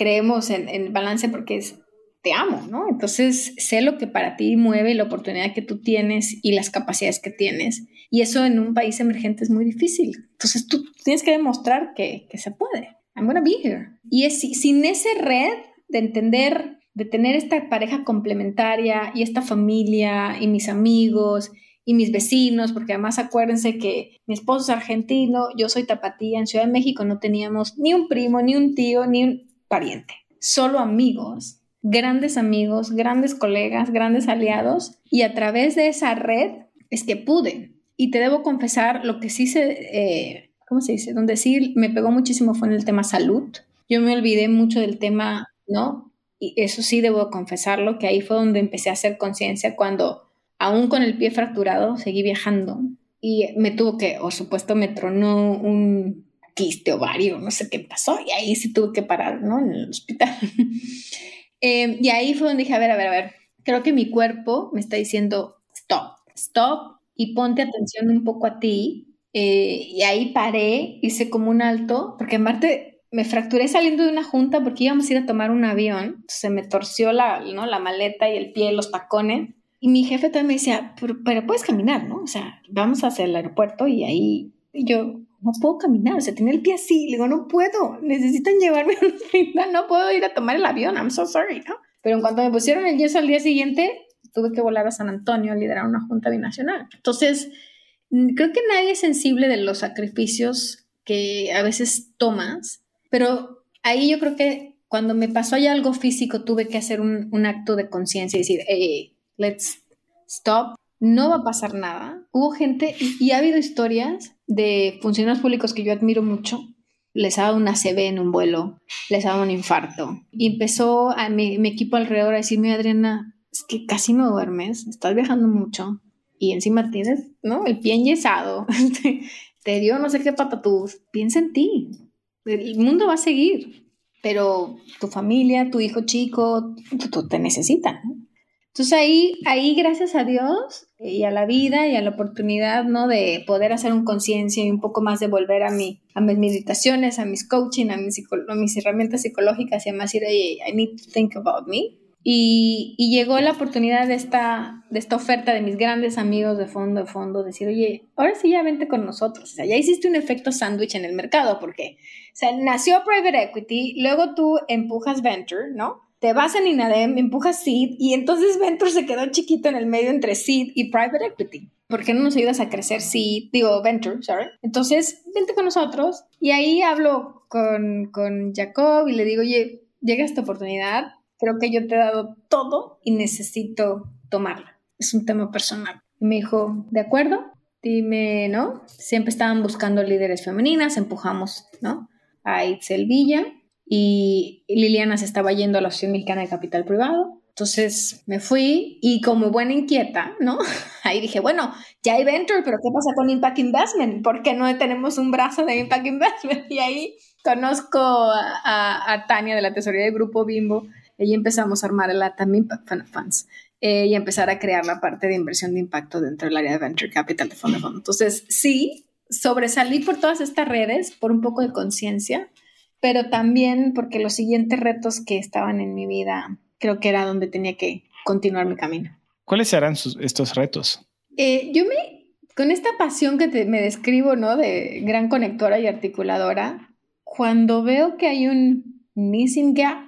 creemos en, en balance porque es te amo, ¿no? Entonces, sé lo que para ti mueve, la oportunidad que tú tienes y las capacidades que tienes. Y eso en un país emergente es muy difícil. Entonces, tú tienes que demostrar que, que se puede. I'm gonna be here. Y es, sin ese red de entender, de tener esta pareja complementaria y esta familia y mis amigos y mis vecinos, porque además acuérdense que mi esposo es argentino, yo soy tapatía, en Ciudad de México no teníamos ni un primo, ni un tío, ni un pariente, solo amigos grandes amigos, grandes colegas, grandes aliados y a través de esa red es que pude. Y te debo confesar, lo que sí se, eh, ¿cómo se dice? Donde sí me pegó muchísimo fue en el tema salud. Yo me olvidé mucho del tema, ¿no? Y eso sí debo confesarlo, que ahí fue donde empecé a hacer conciencia cuando, aún con el pie fracturado, seguí viajando. Y me tuvo que, por supuesto, me tronó un quiste ovario, no sé qué pasó, y ahí sí tuve que parar, ¿no? En el hospital. Em, y ahí fue donde dije, a ver, a ver, a ver, creo que mi cuerpo me está diciendo, stop, stop y ponte atención un poco a ti. Eh, y ahí paré, hice como un alto, porque en parte me fracturé saliendo de una junta porque íbamos a ir a tomar un avión, se me torció la, ¿no? la maleta y el pie, los tacones. Y mi jefe también me decía, pero, pero, puedes caminar, ¿no? O sea, vamos hacia el aeropuerto y ahí y yo, no puedo caminar, o sea, tiene el pie así, le digo, no puedo, necesitan llevarme a un hospital, no puedo ir a tomar el avión, I'm so sorry, ¿no? Pero en cuanto me pusieron el yeso al día siguiente, tuve que volar a San Antonio a liderar una junta binacional. Entonces, creo que nadie es sensible de los sacrificios que a veces tomas, pero ahí yo creo que cuando me pasó ya algo físico tuve que hacer un, un acto de conciencia y decir, hey, let's stop, no va a pasar nada. Hubo gente y, ha habido historias de funcionarios públicos que yo admiro mucho. Les ha una CB en un vuelo, les ha un infarto. Y empezó a mi, equipo alrededor a decirme, Adriana, es que casi no duermes, estás viajando mucho y encima tienes, ¿no? El pie enyesado, te dio no sé qué patatús. Piensa en ti. El mundo va a seguir, pero tu familia, tu hijo chico, tú, te necesitan. Entonces ahí, ahí, gracias a Dios y a la vida y a la oportunidad, ¿no? De poder hacer un conciencia y un poco más de volver a, mi, a mis meditaciones, a mis coaching, a mis, herramientas psicológicas y además decir, I need to think about me. Y, y, llegó la oportunidad de esta, de esta oferta de mis grandes amigos de fondo, de fondo, decir, oye, ahora sí ya vente con nosotros. O sea, ya hiciste un efecto sándwich en el mercado, porque, o sea, nació Private Equity, luego tú empujas Venture, ¿no? Te vas en INADEM, empujas Seed y entonces Venture se quedó chiquito en el medio entre Seed y Private Equity. ¿Por qué no nos ayudas a crecer Seed? Digo, Venture, sorry. Entonces, vente con nosotros y ahí hablo con, con Jacob y le digo, oye, llega esta oportunidad, creo que yo te he dado todo y necesito tomarla. Es un tema personal. Y me dijo, ¿de acuerdo? Dime, ¿no? Siempre estaban buscando líderes femeninas, empujamos, ¿no? A Itzel Villa y Liliana se estaba yendo a la Asociación Mexicana de Capital Privado. Entonces me fui y como buena inquieta, ¿no? Ahí dije, bueno, ya hay Venture, pero ¿qué pasa con Impact Investment? ¿Por qué no tenemos un brazo de Impact Investment? Y ahí conozco a, Tania de la tesorería del Grupo Bimbo y empezamos a armar la también Funds eh, y empezar a crear la parte de inversión de impacto dentro del área de Venture Capital de fondo a fondo. Entonces, sí, sobresalí por todas estas redes, por un poco de conciencia, pero también porque los siguientes retos que estaban en mi vida creo que era donde tenía que continuar mi camino. ¿Cuáles serán estos retos? Eh, yo me, con esta pasión que me describo, ¿no? De gran conectora y articuladora, cuando veo que hay un missing gap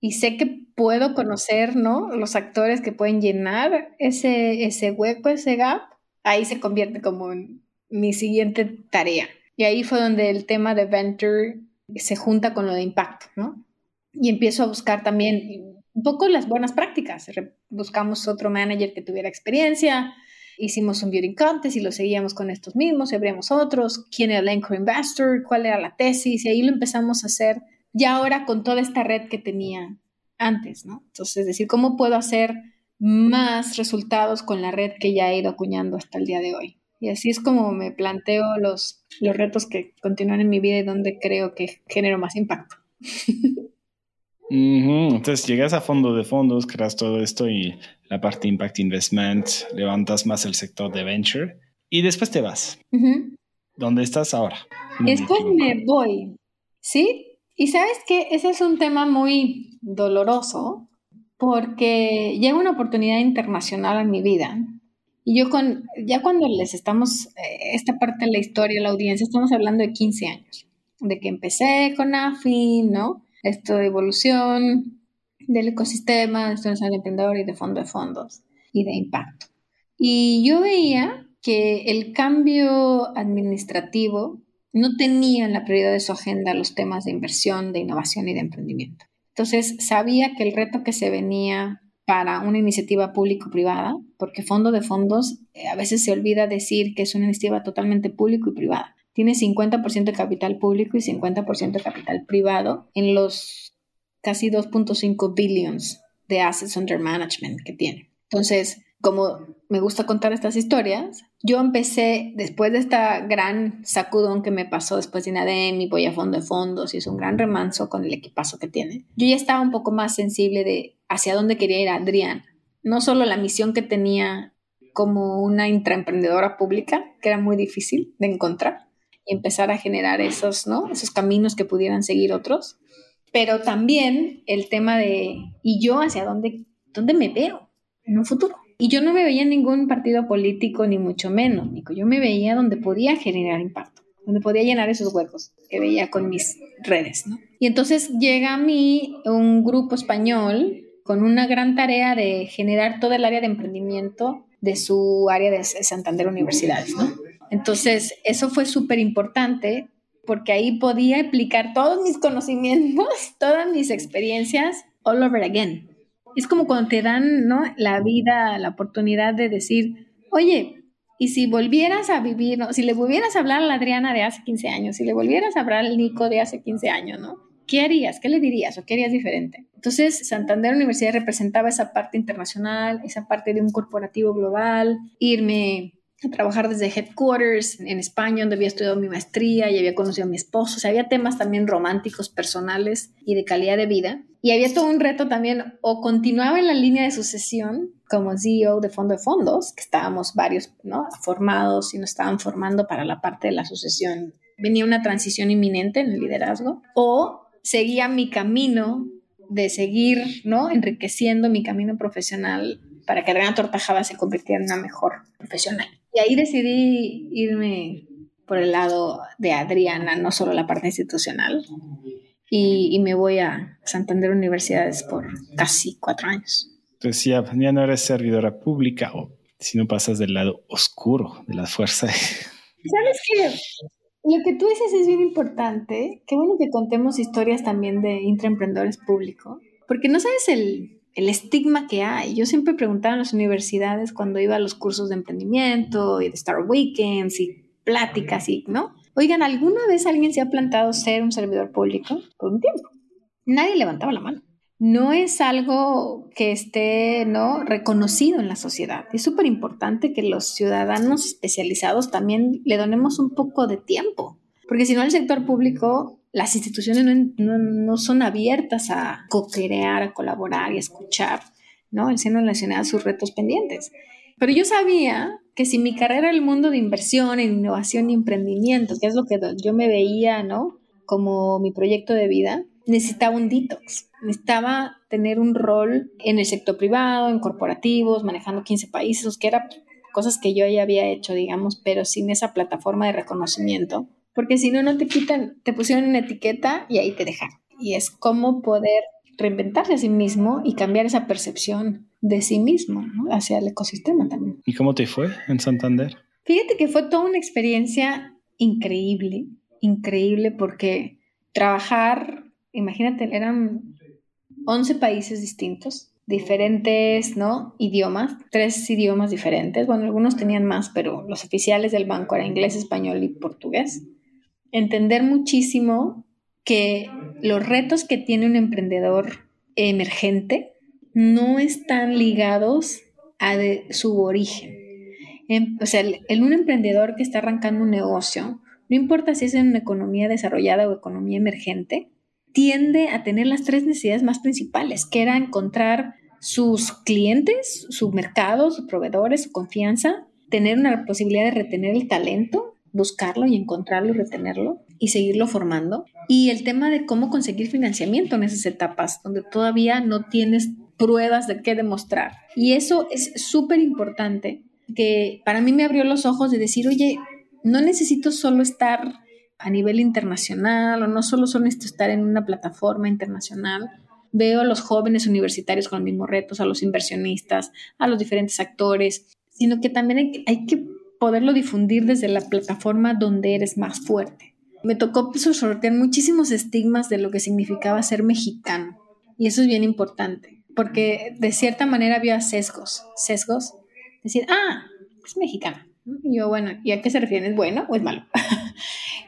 y sé que puedo conocer, ¿no? Los actores que pueden llenar ese, ese hueco, ese gap, ahí se convierte como en mi siguiente tarea. Y ahí fue donde el tema de Venture se junta con lo de impacto, ¿no? Y empiezo a buscar también un poco las buenas prácticas. Buscamos otro manager que tuviera experiencia, hicimos un beauty contest y lo seguíamos con estos mismos, abrimos otros, quién era el anchor investor, cuál era la tesis, y ahí lo empezamos a hacer ya ahora con toda esta red que tenía antes, ¿no? Entonces, es decir, ¿cómo puedo hacer más resultados con la red que ya he ido acuñando hasta el día de hoy? Y así es como me planteo los, los retos que continúan en mi vida y donde creo que genero más impacto. Entonces llegas a fondo de fondos, creas todo esto y la parte Impact Investment, levantas más el sector de venture y después te vas. ¿Dónde estás ahora? Después me voy, ¿sí? Y sabes que ese es un tema muy doloroso porque llega una oportunidad internacional en mi vida. Y yo con, ya cuando les estamos, eh, esta parte de la historia, la audiencia, estamos hablando de 15 años, de que empecé con AFI, ¿no? Esto de evolución del ecosistema, de de emprendedor y de fondo de fondos y de impacto. Y yo veía que el cambio administrativo no tenía en la prioridad de su agenda los temas de inversión, de innovación y de emprendimiento. Entonces, sabía que el reto que se venía para una iniciativa público-privada, porque fondo de fondos eh, a veces se olvida decir que es una iniciativa totalmente público y privada. Tiene 50% de capital público y 50% de capital privado en los casi 2.5 billions de assets under management que tiene. Entonces, como me gusta contar estas historias, yo empecé después de esta gran sacudón que me pasó después de INADEM y voy a fondo de fondos y es un gran remanso con el equipazo que tiene. Yo ya estaba un poco más sensible de hacia dónde quería ir Adrián. No solo la misión que tenía como una intraemprendedora pública, que era muy difícil de encontrar, y empezar a generar esos, ¿no? esos caminos que pudieran seguir otros, pero también el tema de, ¿y yo hacia dónde, dónde me veo en un futuro? Y yo no me veía en ningún partido político, ni mucho menos, Nico. Yo me veía donde podía generar impacto, donde podía llenar esos huecos que veía con mis redes, ¿no? Y entonces llega a mí un grupo español con una gran tarea de generar todo el área de emprendimiento de su área de Santander Universidades, ¿no? Entonces, eso fue súper importante porque ahí podía aplicar todos mis conocimientos, todas mis experiencias all over again. Es como cuando te dan, ¿no? La vida, la oportunidad de decir, oye, y si volvieras a vivir, ¿no? si le volvieras a hablar a la Adriana de hace 15 años, si le volvieras a hablar al Nico de hace 15 años, ¿no? ¿Qué harías? ¿Qué le dirías o qué harías diferente? Entonces, Santander Universidad representaba esa parte internacional, esa parte de un corporativo global, irme a trabajar desde headquarters en España, donde había estudiado mi maestría y había conocido a mi esposo. O sea, había temas también románticos, personales y de calidad de vida. Y había todo un reto también, o continuaba en la línea de sucesión como CEO de fondo de fondos, que estábamos varios ¿no? formados y nos estaban formando para la parte de la sucesión. Venía una transición inminente en el liderazgo, o seguía mi camino de seguir ¿no? enriqueciendo mi camino profesional para que Adriana Tortajada se convirtiera en una mejor profesional. Y ahí decidí irme por el lado de Adriana, no solo la parte institucional. Y, me voy a Santander Universidades por casi cuatro años. Entonces ya, ya no eres servidora pública o si no pasas del lado oscuro de la fuerza. ¿Sabes qué? Lo que tú dices es bien importante. Qué bueno que contemos historias también de intraemprendedores públicos, porque no sabes el, el estigma que hay. Yo siempre preguntaba en las universidades cuando iba a los cursos de emprendimiento y de Star Weekends y pláticas y, ¿no? Oigan, ¿alguna vez alguien se ha plantado ser un servidor público por un tiempo? Nadie levantaba la mano. No es algo que esté, ¿no? Reconocido en la sociedad. Es súper importante que los ciudadanos especializados también le donemos un poco de tiempo. Porque si no, el sector público las instituciones no, son abiertas a co-crear, a colaborar y a escuchar, ¿no? El seno nacional sus retos pendientes. Pero yo sabía que si mi carrera era el mundo de inversión, innovación y emprendimiento, que es lo que yo me veía, ¿no? Como mi proyecto de vida, necesitaba un detox. Necesitaba tener un rol en el sector privado, en corporativos, manejando 15 países, que eran cosas que yo ya había hecho, digamos, pero sin esa plataforma de reconocimiento porque si no, no te quitan, te pusieron una etiqueta y ahí te dejan. Y es cómo poder reinventarse a sí mismo y cambiar esa percepción de sí mismo hacia el ecosistema también. ¿Y cómo te fue en Santander? Fíjate que fue toda una experiencia increíble, increíble porque trabajar, imagínate, eran 11 países distintos, diferentes, ¿no? Idiomas, tres idiomas diferentes. Bueno, algunos tenían más, pero los oficiales del banco eran inglés, español y portugués entender muchísimo que los retos que tiene un emprendedor emergente no están ligados a su origen. Em, o sea, en un emprendedor que está arrancando un negocio, no importa si es en una economía desarrollada o economía emergente, tiende a tener las tres necesidades más principales, que era encontrar sus clientes, su mercado, sus proveedores, su confianza, tener una posibilidad de retener el talento buscarlo y encontrarlo retenerlo y seguirlo formando. Y el tema de cómo conseguir financiamiento en esas etapas donde todavía no tienes pruebas de qué demostrar. Y eso es súper importante, que para mí me abrió los ojos de decir, oye, no necesito solo estar a nivel internacional o no solo son estar en una plataforma internacional. Veo a los jóvenes universitarios con los mismos retos, a los inversionistas, a los diferentes actores, sino que también hay, que poderlo difundir desde la plataforma donde eres más fuerte. Me tocó pues, sortear muchísimos estigmas de lo que significaba ser mexicano y eso es bien importante porque de cierta manera había sesgos, sesgos, decir, ah, es mexicana. Y yo, bueno, ¿y a qué se refieren? ¿Es bueno o es malo?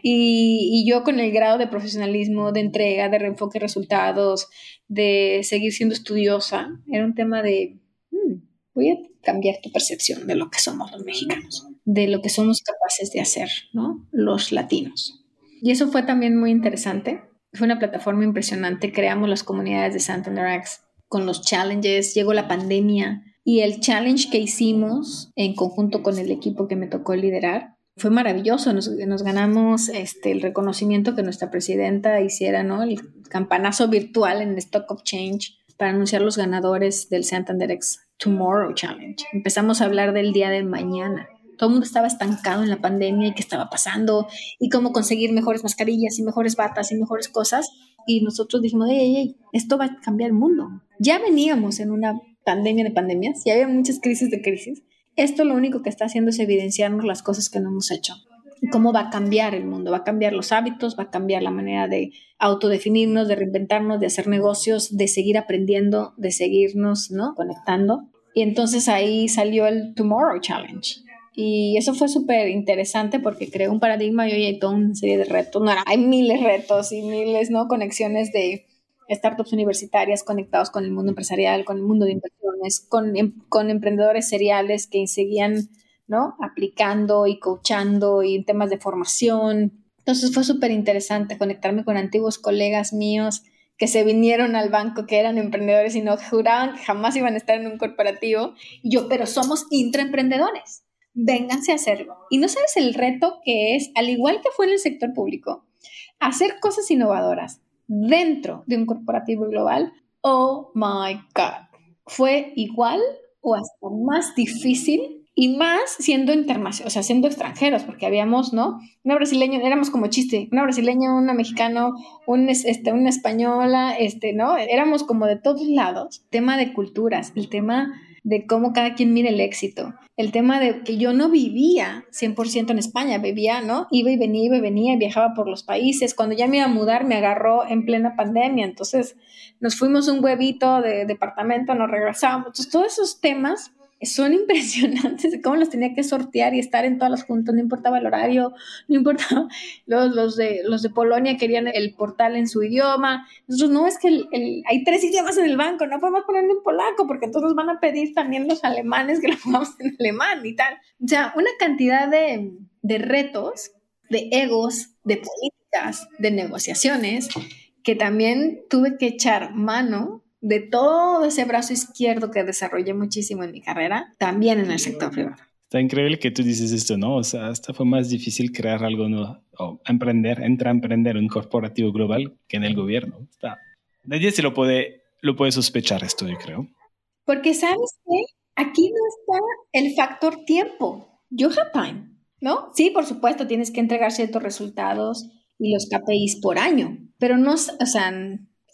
Y, yo con el grado de profesionalismo, de entrega, de reenfoque resultados, de seguir siendo estudiosa, era un tema de, hmm, voy a cambiar tu percepción de lo que somos los mexicanos, de lo que somos capaces de hacer, ¿no? Los latinos. Y eso fue también muy interesante. Fue una plataforma impresionante. Creamos las comunidades de Santander X con los challenges. Llegó la pandemia y el challenge que hicimos en conjunto con el equipo que me tocó liderar fue maravilloso, nos, ganamos este, el reconocimiento que nuestra presidenta hiciera, ¿no? El campanazo virtual en Stock of Change para anunciar los ganadores del Santander X Tomorrow Challenge. Empezamos a hablar del día de mañana. Todo el mundo estaba estancado en la pandemia y qué estaba pasando y cómo conseguir mejores mascarillas y mejores batas y mejores cosas. Y nosotros dijimos, ey, ey, esto va a cambiar el mundo. Ya veníamos en una pandemia de pandemias, ya había muchas crisis de crisis, esto lo único que está haciendo es evidenciarnos las cosas que no hemos hecho. Y cómo va a cambiar el mundo, va a cambiar los hábitos, va a cambiar la manera de autodefinirnos, de reinventarnos, de hacer negocios, de seguir aprendiendo, de seguirnos, ¿no? Conectando. Y entonces ahí salió el Tomorrow Challenge. Y eso fue súper interesante porque creó un paradigma y hoy hay toda una serie de retos. No, hay miles de retos y miles, ¿no? Conexiones de startups universitarias conectados con el mundo empresarial, con el mundo de inversiones, con, em, con emprendedores seriales que seguían ¿no? aplicando y coachando y en temas de formación. Entonces fue súper interesante conectarme con antiguos colegas míos que se vinieron al banco, que eran emprendedores y no juraban que jamás iban a estar en un corporativo. Y yo, pero somos intraemprendedores, vénganse a hacerlo. Y no sabes el reto que es, al igual que fue en el sector público, hacer cosas innovadoras, dentro de un corporativo global, oh my God, fue igual o hasta más difícil y más siendo internacional, o sea, siendo extranjeros, porque habíamos, ¿no? Una brasileña, éramos como chiste, una brasileña, una mexicano, un, este, una española, este, ¿no? Éramos como de todos lados. Tema de culturas, el tema de cómo cada quien mira el éxito. El tema de que yo no vivía 100% en España, vivía, ¿no? Iba y venía, iba y venía, viajaba por los países. Cuando ya me iba a mudar, me agarró en plena pandemia. Entonces, nos fuimos un huevito de departamento, nos regresamos. Entonces, todos esos temas son impresionantes cómo los tenía que sortear y estar en todas las juntas, no importaba el horario, no importaba, los, los, de, los de Polonia querían el portal en su idioma, nosotros no, es que hay tres idiomas en el banco, no podemos ponerlo en polaco porque entonces van a pedir también los alemanes que lo pongamos en alemán y tal. O sea, una cantidad de, de retos, de egos, de políticas, de negociaciones, que también tuve que echar mano de todo ese brazo izquierdo que desarrollé muchísimo en mi carrera, también en el sector privado. Está increíble que tú dices esto, ¿no? O sea, hasta fue más difícil crear algo nuevo o emprender, entrar a emprender un corporativo global que en el gobierno. Está, nadie se lo puede, lo puede sospechar esto, yo creo. Porque sabes que aquí no está el factor tiempo. You have time, ¿no? Sí, por supuesto, tienes que entregar ciertos resultados y los KPIs por año, pero no, o sea,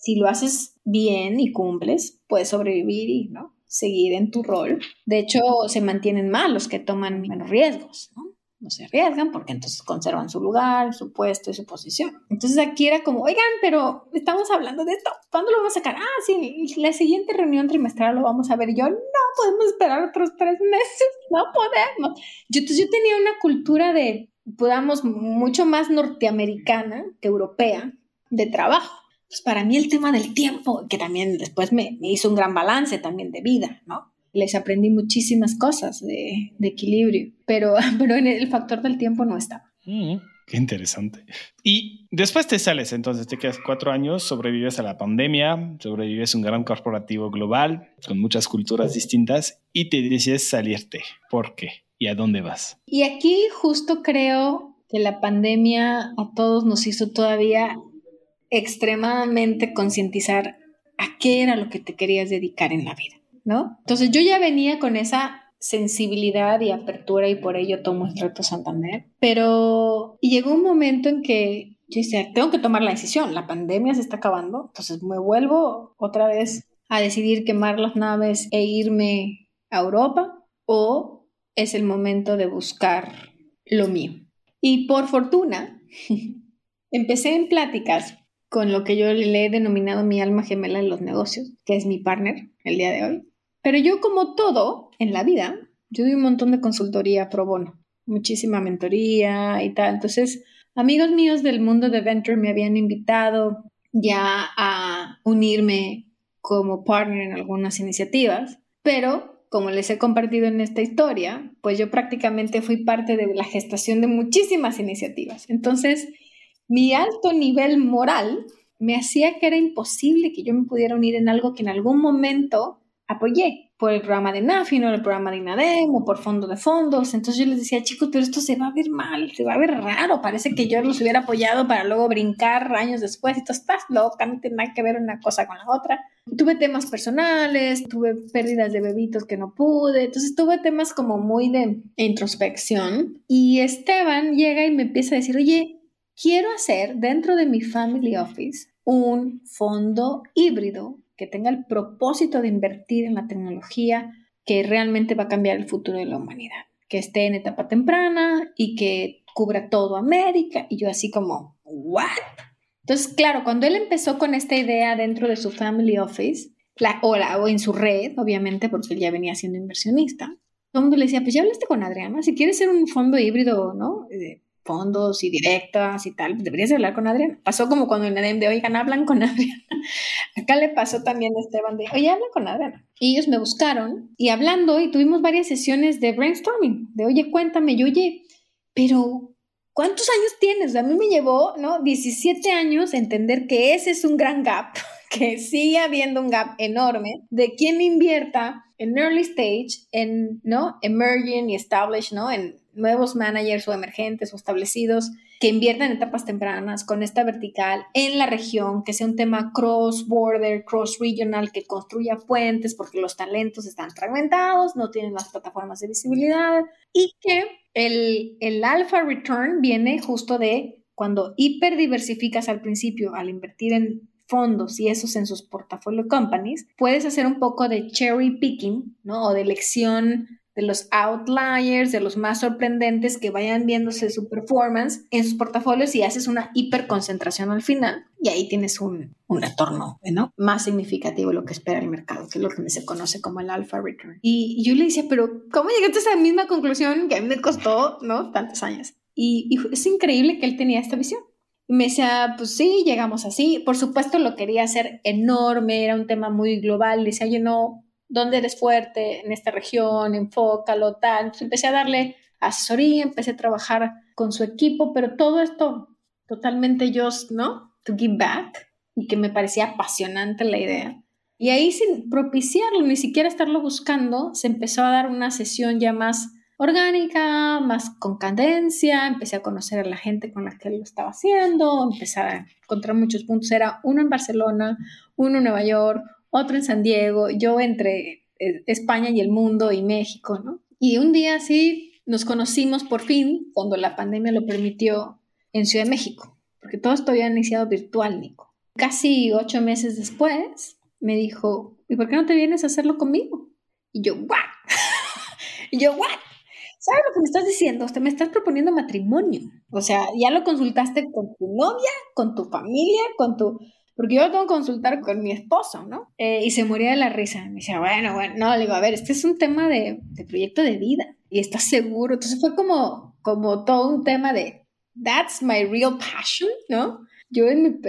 si lo haces bien y cumples, puedes sobrevivir y ¿no? seguir en tu rol. De hecho, se mantienen más los que toman menos riesgos, ¿no? No se arriesgan porque entonces conservan su lugar, su puesto y su posición. Entonces aquí era como, oigan, pero estamos hablando de esto, ¿cuándo lo vamos a sacar? Ah, sí, la siguiente reunión trimestral lo vamos a ver. Y yo, no podemos esperar otros tres meses, no podemos. Yo, entonces yo tenía una cultura de, podamos, mucho más norteamericana que europea de trabajo pues para mí el tema del tiempo, que también después me, hizo un gran balance también de vida, ¿no? Les aprendí muchísimas cosas de, equilibrio, pero, pero en el factor del tiempo no estaba. Mm, qué interesante. Y después te sales, entonces te quedas cuatro años, sobrevives a la pandemia, sobrevives a un gran corporativo global con muchas culturas distintas y te decides salirte. ¿Por qué? ¿Y a dónde vas? Y aquí justo creo que la pandemia a todos nos hizo todavía extremadamente concientizar a qué era lo que te querías dedicar en la vida, ¿no? Entonces yo ya venía con esa sensibilidad y apertura y por ello tomo el reto Santander, pero llegó un momento en que yo decía, tengo que tomar la decisión, la pandemia se está acabando, entonces me vuelvo otra vez a decidir quemar las naves e irme a Europa o es el momento de buscar lo mío. Y por fortuna, empecé en pláticas con lo que yo le he denominado mi alma gemela en los negocios, que es mi partner el día de hoy. Pero yo como todo en la vida, yo doy un montón de consultoría pro bono, muchísima mentoría y tal. Entonces, amigos míos del mundo de Venture me habían invitado ya a unirme como partner en algunas iniciativas, pero como les he compartido en esta historia, pues yo prácticamente fui parte de la gestación de muchísimas iniciativas. Entonces, mi alto nivel moral me hacía que era imposible que yo me pudiera unir en algo que en algún momento apoyé por el programa de NAFI, no el programa de INADEM o por fondo de fondos. Entonces yo les decía, chicos, pero esto se va a ver mal, se va a ver raro. Parece que yo los hubiera apoyado para luego brincar años después tú estás loca, no tiene nada que ver una cosa con la otra. Tuve temas personales, tuve pérdidas de bebitos que no pude, entonces tuve temas como muy de introspección. Y Esteban llega y me empieza a decir, oye, quiero hacer dentro de mi family office un fondo híbrido que tenga el propósito de invertir en la tecnología que realmente va a cambiar el futuro de la humanidad, que esté en etapa temprana y que cubra todo América. Y yo así como, ¿what? Entonces, claro, cuando él empezó con esta idea dentro de su family office, la, o, o en su red, obviamente, porque él ya venía siendo inversionista, todo el mundo le decía, pues ya hablaste con Adriana, si quieres ser un fondo híbrido, ¿no? Fondos y directas y tal, deberías hablar con Adriana. Pasó como cuando en el de, oigan, hablan con Adriana. Acá le pasó también a Esteban de, oye, habla con Adriana. Y ellos me buscaron y hablando y tuvimos varias sesiones de brainstorming, de, oye, cuéntame, y oye, pero ¿cuántos años tienes? A mí me llevó, ¿no? 17 años entender que ese es un gran gap, que sigue habiendo un gap enorme de quién invierta en early stage, en, ¿no? Emerging y established, ¿no? En nuevos managers o emergentes o establecidos que inviertan en etapas tempranas con esta vertical en la región, que sea un tema cross-border, cross-regional, que construya puentes porque los talentos están fragmentados, no tienen las plataformas de visibilidad y que el, el alpha return viene justo de cuando hiperdiversificas al principio al invertir en fondos y esos en sus portafolio companies, puedes hacer un poco de cherry picking, ¿no? O de elección de los outliers, de los más sorprendentes que vayan viéndose su performance en sus portafolios y haces una hiperconcentración al final y ahí tienes un, un retorno ¿no? más significativo de lo que espera el mercado, que es lo que se conoce como el alpha return. Y, yo le decía, pero ¿cómo llegaste a esa misma conclusión que a mí me costó ¿no? tantos años? Y, y es increíble que él tenía esta visión. Y me decía, pues sí, llegamos así. Por supuesto lo quería hacer enorme, era un tema muy global. Le decía, yo no, dónde eres fuerte en esta región, enfócalo, tal. Entonces empecé a darle asesoría, empecé a trabajar con su equipo, pero todo esto totalmente yo, ¿no? To give back y que me parecía apasionante la idea. Y ahí sin propiciarlo, ni siquiera estarlo buscando, se empezó a dar una sesión ya más orgánica, más con cadencia, empecé a conocer a la gente con la que lo estaba haciendo, empecé a encontrar muchos puntos, era uno en Barcelona, uno en Nueva York, otro en San Diego, yo entre eh, España y el mundo y México, ¿no? Y un día así nos conocimos por fin, cuando la pandemia lo permitió, en Ciudad de México, porque todo esto había iniciado virtual, Nico. Casi ocho meses después, me dijo, ¿y por qué no te vienes a hacerlo conmigo? Y yo, ¿what? y yo, ¿what? ¿Sabes lo que me estás diciendo? Usted me estás proponiendo matrimonio. O sea, ya lo consultaste con tu novia, con tu familia, con tu porque yo lo tengo que consultar con mi esposo, ¿no? Eh, y se moría de la risa. Me decía, bueno, bueno, no, le digo, a ver, este es un tema de, de proyecto de vida y estás seguro. Entonces fue como, como todo un tema de, that's my real passion, ¿no? Yo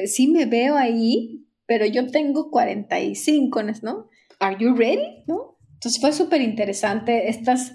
sí me veo ahí, pero yo tengo 45, ¿no? Are you ready? ¿No? Entonces fue súper interesante estas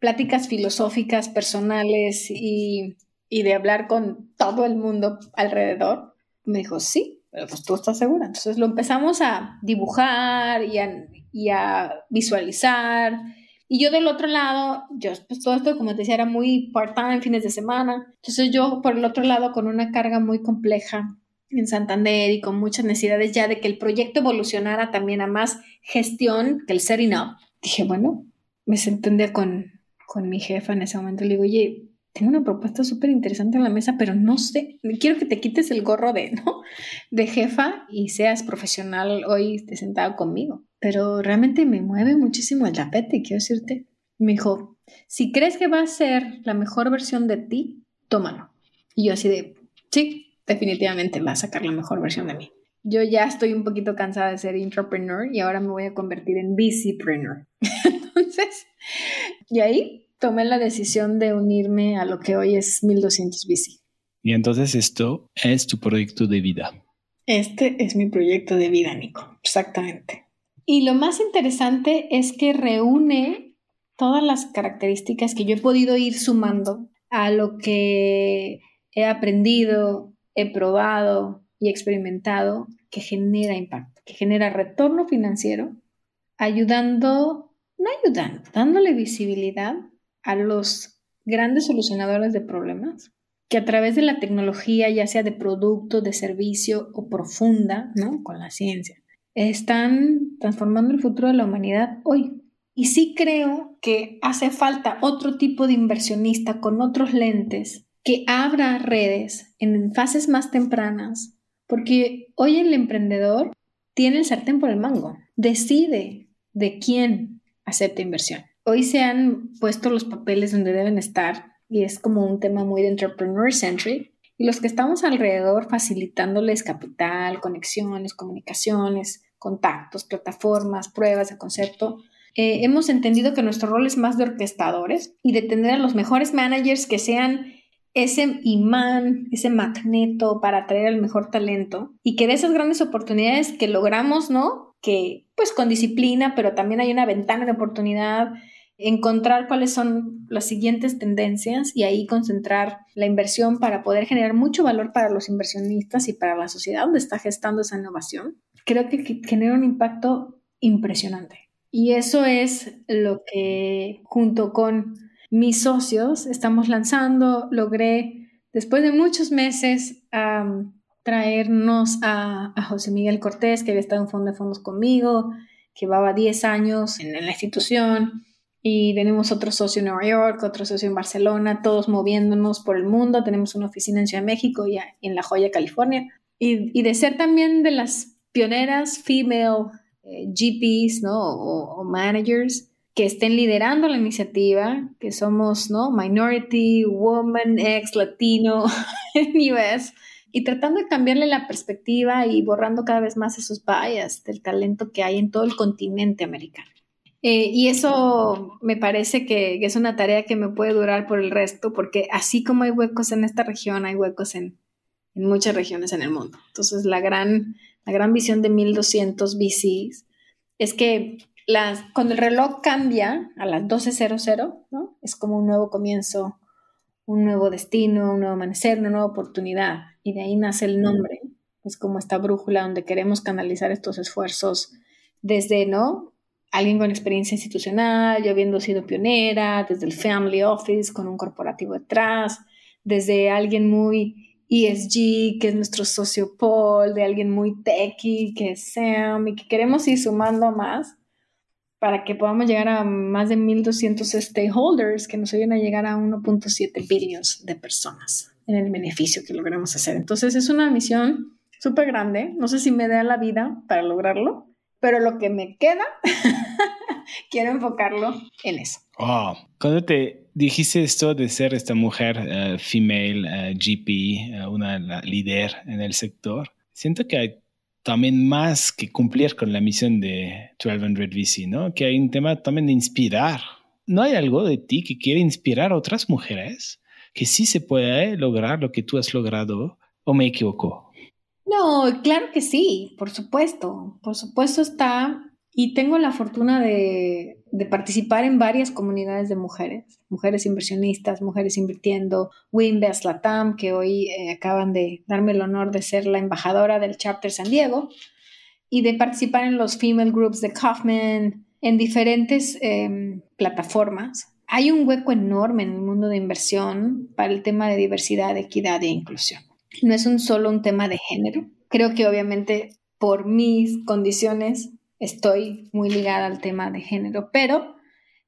pláticas filosóficas, personales y, y de hablar con todo el mundo alrededor. Me dijo, sí, pero pues tú estás segura. Entonces lo empezamos a dibujar y a, visualizar Y yo del otro lado, yo pues todo esto, como te decía, era muy part-time, fines de semana. Entonces yo por el otro lado con una carga muy compleja en Santander y con muchas necesidades ya de que el proyecto evolucionara también a más gestión que el setting up. Dije, bueno, me senté con, con mi jefa en ese momento y le digo, oye, tengo una propuesta súper interesante en la mesa, pero no sé, quiero que te quites el gorro de, ¿no? De jefa y seas profesional hoy esté sentado conmigo. Pero realmente me mueve muchísimo el tapete, quiero decirte. Me dijo, si crees que va a ser la mejor versión de ti, tómalo. Y yo así de, sí, definitivamente va a sacar la mejor versión de mí. Yo ya estoy un poquito cansada de ser entrepreneur y ahora me voy a convertir en busypreneur. Entonces, y ahí tomé la decisión de unirme a lo que hoy es 1200 Bici. Y entonces esto es tu proyecto de vida. Este es mi proyecto de vida, Nico, exactamente. Y lo más interesante es que reúne todas las características que yo he podido ir sumando a lo que he aprendido, he probado y experimentado que genera impacto, que genera retorno financiero, ayudando, no ayudando, dándole visibilidad a los grandes solucionadores de problemas que a través de la tecnología, ya sea de producto, de servicio o profunda, ¿no? Con la ciencia, están transformando el futuro de la humanidad hoy. Y sí creo que hace falta otro tipo de inversionista con otros lentes que abra redes en fases más tempranas, porque hoy el emprendedor tiene el sartén por el mango, decide de quién acepta inversión hoy se han puesto los papeles donde deben estar y es como un tema muy de entrepreneur centric y los que estamos alrededor facilitándoles capital, conexiones, comunicaciones, contactos, plataformas, pruebas de concepto, eh, hemos entendido que nuestro rol es más de orquestadores y de tener a los mejores managers que sean ese imán, ese magneto para atraer al mejor talento y que de esas grandes oportunidades que logramos, ¿no? Que pues con disciplina, pero también hay una ventana de oportunidad encontrar cuáles son las siguientes tendencias y ahí concentrar la inversión para poder generar mucho valor para los inversionistas y para la sociedad donde está gestando esa innovación, creo que genera un impacto impresionante. Y eso es lo que junto con mis socios estamos lanzando. Logré, después de muchos meses, traernos a, José Miguel Cortés, que había estado en fondo de fondos conmigo, que llevaba 10 años en la institución y tenemos otro socio en Nueva York, otro socio en Barcelona, todos moviéndonos por el mundo. Tenemos una oficina en Ciudad de México y en La Joya, California. Y, de ser también de las pioneras female eh, GPs ¿no? o, managers que estén liderando la iniciativa, que somos ¿no? minority, woman, ex, latino en US, y tratando de cambiarle la perspectiva y borrando cada vez más esos bias del talento que hay en todo el continente americano. Eh, y eso me parece que, es una tarea que me puede durar por el resto, porque así como hay huecos en esta región, hay huecos en, muchas regiones en el mundo. Entonces, la gran, la gran visión de 1200 BCs es que las, cuando el reloj cambia a las 12.00, ¿no? es como un nuevo comienzo, un nuevo destino, un nuevo amanecer, una nueva oportunidad. Y de ahí nace el nombre. Es como esta brújula donde queremos canalizar estos esfuerzos desde, ¿no? Alguien con experiencia institucional, yo habiendo sido pionera, desde el Family Office con un corporativo detrás, desde alguien muy ESG, que es nuestro socio Paul, de alguien muy techy, que es Sam, y que queremos ir sumando más para que podamos llegar a más de 1.200 stakeholders que nos ayuden a llegar a 1.7 billones de personas en el beneficio que logramos hacer. Entonces es una misión súper grande, no sé si me da la vida para lograrlo, pero lo que me queda, quiero enfocarlo en eso. Cuando te dijiste esto de ser esta mujer uh, female uh, GP, uh, una líder en el sector, siento que hay también más que cumplir con la misión de 1200 VC, ¿no? Que hay un tema también de inspirar. ¿No hay algo de ti que quiere inspirar a otras mujeres? Que sí se puede lograr lo que tú has logrado, o me equivoco? No, claro que sí, por supuesto, por supuesto está, y tengo la fortuna de, participar en varias comunidades de mujeres, mujeres inversionistas, mujeres invirtiendo, Winvest Latam, que hoy eh, acaban de darme el honor de ser la embajadora del Chapter San Diego, y de participar en los female groups de Kaufman, en diferentes em, plataformas. Hay un hueco enorme en el mundo de inversión para el tema de diversidad, equidad e inclusión. No es un solo un tema de género. Creo que obviamente por mis condiciones estoy muy ligada al tema de género, pero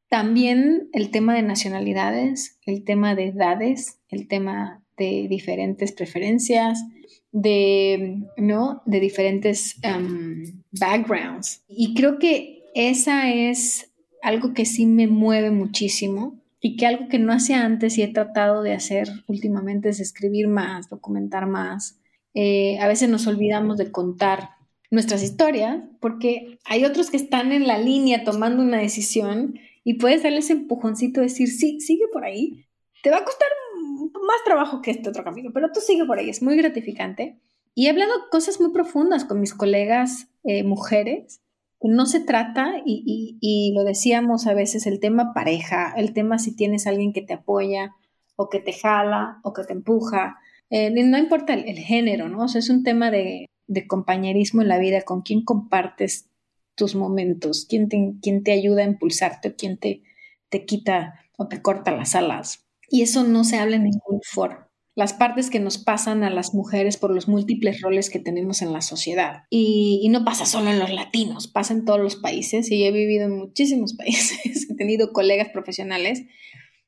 también el tema de nacionalidades, el tema de edades, el tema de diferentes preferencias, de, ¿no? de diferentes um, backgrounds. Y creo que esa es algo que sí me mueve muchísimo y que algo que no hacía antes y he tratado de hacer últimamente es escribir más, documentar más. Eh, a veces nos olvidamos de contar nuestras historias porque hay otros que están en la línea tomando una decisión y puedes darle ese empujoncito, decir, sí, sigue por ahí. Te va a costar más trabajo que este otro camino, pero tú sigue por ahí, es muy gratificante. Y he hablado cosas muy profundas con mis colegas eh, mujeres. No se trata, y, y, lo decíamos a veces, el tema pareja, el tema si tienes alguien que te apoya o que te jala o que te empuja, eh, no importa el, el, género, ¿no? O sea, es un tema de, de compañerismo en la vida, con quién compartes tus momentos, quién te, quién te ayuda a impulsarte, quién te, te quita o te corta las alas. Y eso no se habla en ningún foro. Las partes que nos pasan a las mujeres por los múltiples roles que tenemos en la sociedad. Y, no pasa solo en los latinos, pasa en todos los países. Y he vivido en muchísimos países, he tenido colegas profesionales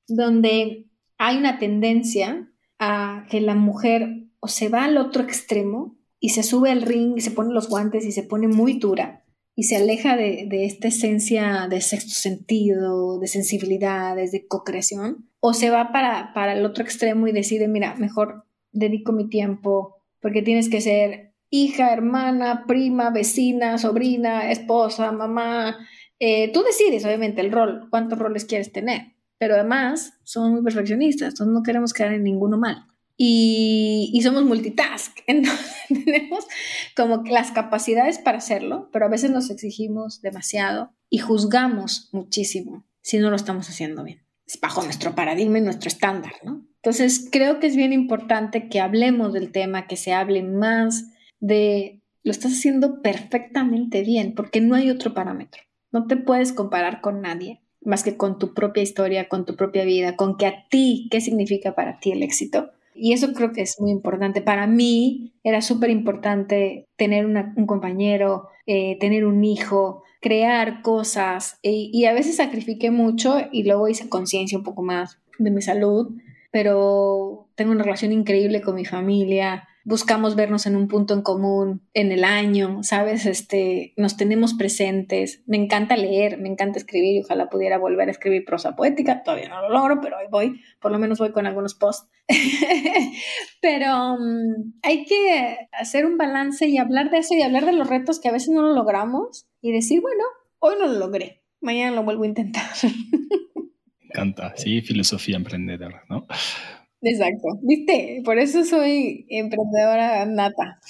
donde hay una tendencia a que la mujer o se va al otro extremo y se sube al ring y se pone los guantes y se pone muy dura y se aleja de, esta esencia de sexto sentido, de sensibilidades, de co-creación, o se va para, para el otro extremo y decide, mira, mejor dedico mi tiempo porque tienes que ser hija, hermana, prima, vecina, sobrina, esposa, mamá. Eh, tú decides, obviamente, el rol, cuántos roles quieres tener, pero además somos muy perfeccionistas, entonces no queremos quedar en ninguno mal y, somos multitask. Entonces tenemos como las capacidades para hacerlo, pero a veces nos exigimos demasiado y juzgamos muchísimo si no lo estamos haciendo bien. Bajo nuestro paradigma y nuestro estándar, ¿no? Entonces creo que es bien importante que hablemos del tema, que se hable más de lo estás haciendo perfectamente bien, porque no hay otro parámetro. No te puedes comparar con nadie más que con tu propia historia, con tu propia vida, con que a ti, ¿qué significa para ti el éxito? Y eso creo que es muy importante. Para mí era súper importante tener un compañero, eh, tener un hijo, crear cosas. y a veces sacrifiqué mucho y luego hice conciencia un poco más de mi salud, pero tengo una relación increíble con mi familia buscamos vernos en un punto en común en el año, ¿sabes? Este, nos tenemos presentes. Me encanta leer, me encanta escribir y ojalá pudiera volver a escribir prosa poética. Todavía no lo logro, pero ahí voy. Por lo menos voy con algunos posts. pero um, hay que hacer un balance y hablar de eso y hablar de los retos que a veces no lo logramos y decir, bueno, hoy no lo logré, mañana lo vuelvo a intentar. Encanta, sí, filosofía emprendedora, ¿no? Exacto, viste, por eso soy emprendedora nata.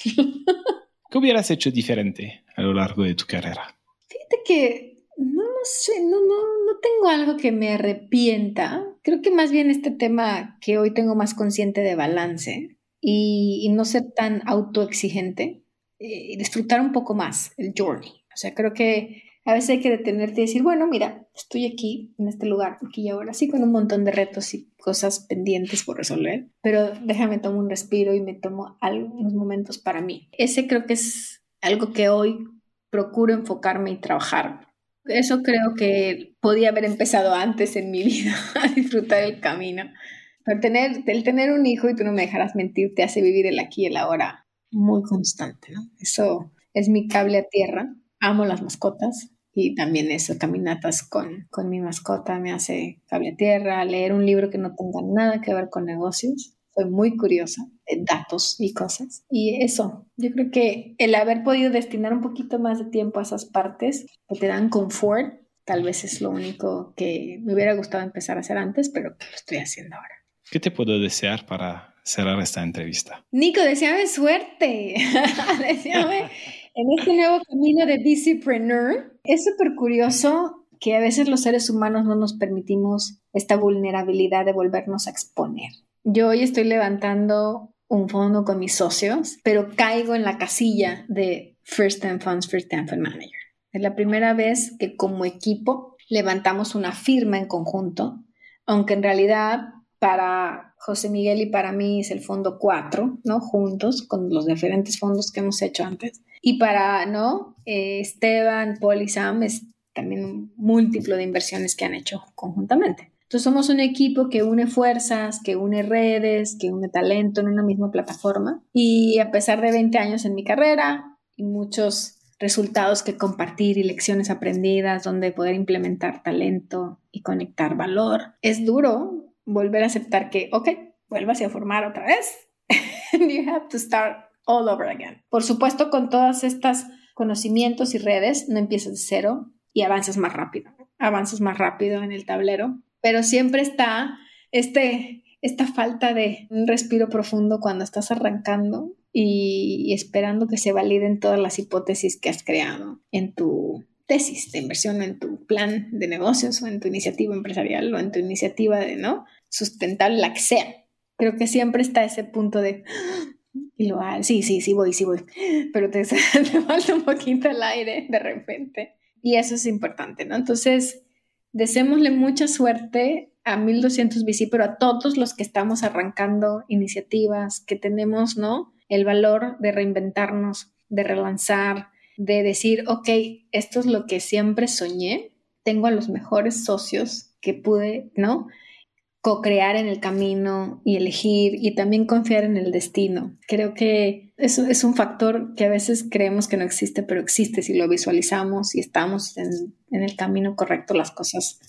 ¿Qué hubieras hecho diferente a lo largo de tu carrera? Fíjate que no lo sé, no, no, no tengo algo que me arrepienta. Creo que más bien este tema que hoy tengo más consciente de balance y, no ser tan autoexigente eh, y disfrutar un poco más el journey. O sea, creo que a veces hay que detenerte y decir, bueno, mira, estoy aquí, en este lugar, aquí y ahora, sí, con un montón de retos y cosas pendientes por resolver, pero déjame tomar un respiro y me tomo algunos momentos para mí. Ese creo que es algo que hoy procuro enfocarme y trabajar. Eso creo que podía haber empezado antes en mi vida, a disfrutar el camino. Pero tener, el tener un hijo y tú no me dejarás mentir te hace vivir el aquí y el ahora muy constante, ¿no? Eso es mi cable a tierra amo las mascotas y también eso, caminatas con, con mi mascota me hace cable a tierra, leer un libro que no tenga nada que ver con negocios. Soy muy curiosa de datos y cosas. Y eso, yo creo que el haber podido destinar un poquito más de tiempo a esas partes que te dan confort, tal vez es lo único que me hubiera gustado empezar a hacer antes, pero que lo estoy haciendo ahora. ¿Qué te puedo desear para cerrar esta entrevista? Nico, deseame suerte. deseame en este nuevo camino de Discipreneur, es súper curioso que a veces los seres humanos no nos permitimos esta vulnerabilidad de volvernos a exponer. Yo hoy estoy levantando un fondo con mis socios, pero caigo en la casilla de First Time Funds, First Time Fund Manager. Es la primera vez que como equipo levantamos una firma en conjunto, aunque en realidad para José Miguel y para mí es el fondo 4, ¿no? Juntos con los diferentes fondos que hemos hecho antes. Y para, ¿no? Eh, Esteban, Paul y Sam es también un múltiplo de inversiones que han hecho conjuntamente. Entonces somos un equipo que une fuerzas, que une redes, que une talento en una misma plataforma. Y a pesar de 20 años en mi carrera y muchos resultados que compartir y lecciones aprendidas donde poder implementar talento y conectar valor, es duro volver a aceptar que, ok, vuelvas a formar otra vez. you have to start all over again. Por supuesto, con todas estas conocimientos y redes, no empiezas de cero y avanzas más rápido. Avanzas más rápido en el tablero, pero siempre está este, esta falta de un respiro profundo cuando estás arrancando y, esperando que se validen todas las hipótesis que has creado en tu tesis de inversión, en tu plan de negocios o en tu iniciativa empresarial o en tu iniciativa de, ¿no? Sustentable, la que sea. Creo que siempre está ese punto de, y lo sí, sí, sí voy, sí voy, pero te, te falta un poquito el aire de repente. Y eso es importante, ¿no? Entonces, deseémosle mucha suerte a 1200 VC, pero a todos los que estamos arrancando iniciativas, que tenemos, ¿no? El valor de reinventarnos, de relanzar, de decir, ok, esto es lo que siempre soñé, tengo a los mejores socios que pude, ¿no? Co-crear en el camino y elegir y también confiar en el destino. Creo que eso es un factor que a veces creemos que no existe, pero existe si lo visualizamos y estamos en, en el camino correcto, las cosas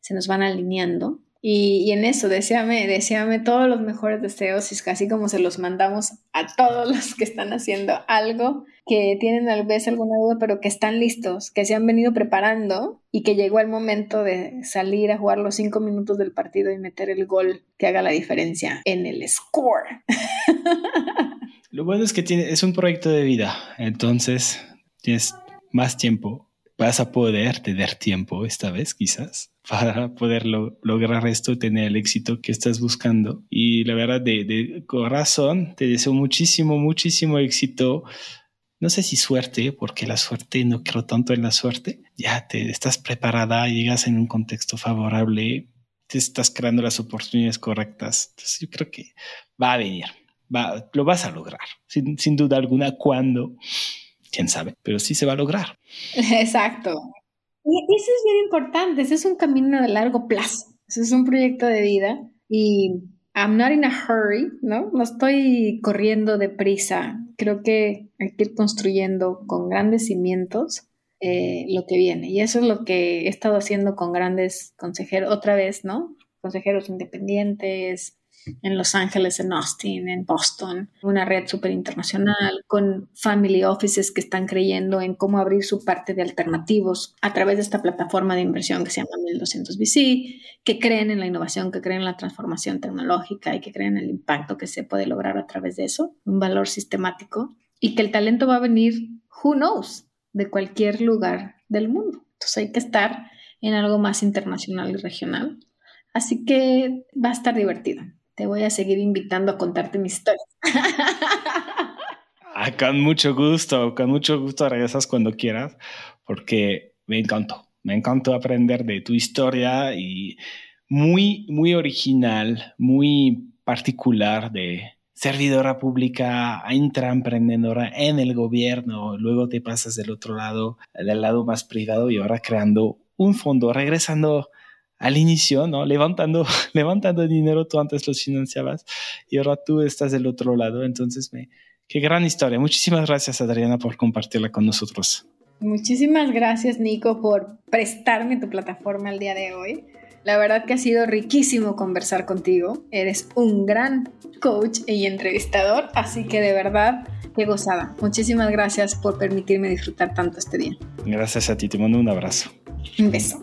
se nos van alineando. Y, en eso, deseame, deseame todos los mejores deseos, es casi como se los mandamos a todos los que están haciendo algo, que tienen tal vez alguna duda, pero que están listos, que se han venido preparando y que llegó el momento de salir a jugar los cinco minutos del partido y meter el gol que haga la diferencia en el score. Lo bueno es que tiene, es un proyecto de vida, entonces tienes más tiempo vas a poder tener tiempo esta vez, quizás, para poder lograr esto, tener el éxito que estás buscando. Y la verdad, de, de corazón, te deseo muchísimo, muchísimo éxito. No sé si suerte, porque la suerte, no creo tanto en la suerte. Ya te estás preparada, llegas en un contexto favorable, te estás creando las oportunidades correctas. Entonces yo creo que va a venir, va, lo vas a lograr, sin, sin duda alguna, cuando quién sabe, pero sí se va a lograr. Exacto. Y eso es bien importante, ese es un camino de largo plazo, ese es un proyecto de vida y I'm not in a hurry, ¿no? No estoy corriendo deprisa, creo que hay que ir construyendo con grandes cimientos eh, lo que viene y eso es lo que he estado haciendo con grandes consejeros, otra vez, ¿no? Consejeros independientes, en Los Ángeles, en Austin, en Boston, una red súper internacional con family offices que están creyendo en cómo abrir su parte de alternativos a través de esta plataforma de inversión que se llama 1200 VC, que creen en la innovación, que creen en la transformación tecnológica y que creen en el impacto que se puede lograr a través de eso, un valor sistemático y que el talento va a venir, who knows, de cualquier lugar del mundo. Entonces hay que estar en algo más internacional y regional. Así que va a estar divertido te voy a seguir invitando a contarte mi historia. Ah, con mucho gusto, con mucho gusto regresas cuando quieras, porque me encantó, me encantó aprender de tu historia y muy, muy original, muy particular de servidora pública a intraemprendedora en el gobierno, luego te pasas del otro lado, del lado más privado y ahora creando un fondo, regresando al inicio, ¿no? Levantando, levantando dinero, tú antes los financiabas y ahora tú estás del otro lado. Entonces, me, qué gran historia. Muchísimas gracias, Adriana, por compartirla con nosotros. Muchísimas gracias, Nico, por prestarme tu plataforma el día de hoy. La verdad que ha sido riquísimo conversar contigo. Eres un gran coach y entrevistador, así que de verdad, qué gozada. Muchísimas gracias por permitirme disfrutar tanto este día. Gracias a ti, te mando un abrazo. Un beso.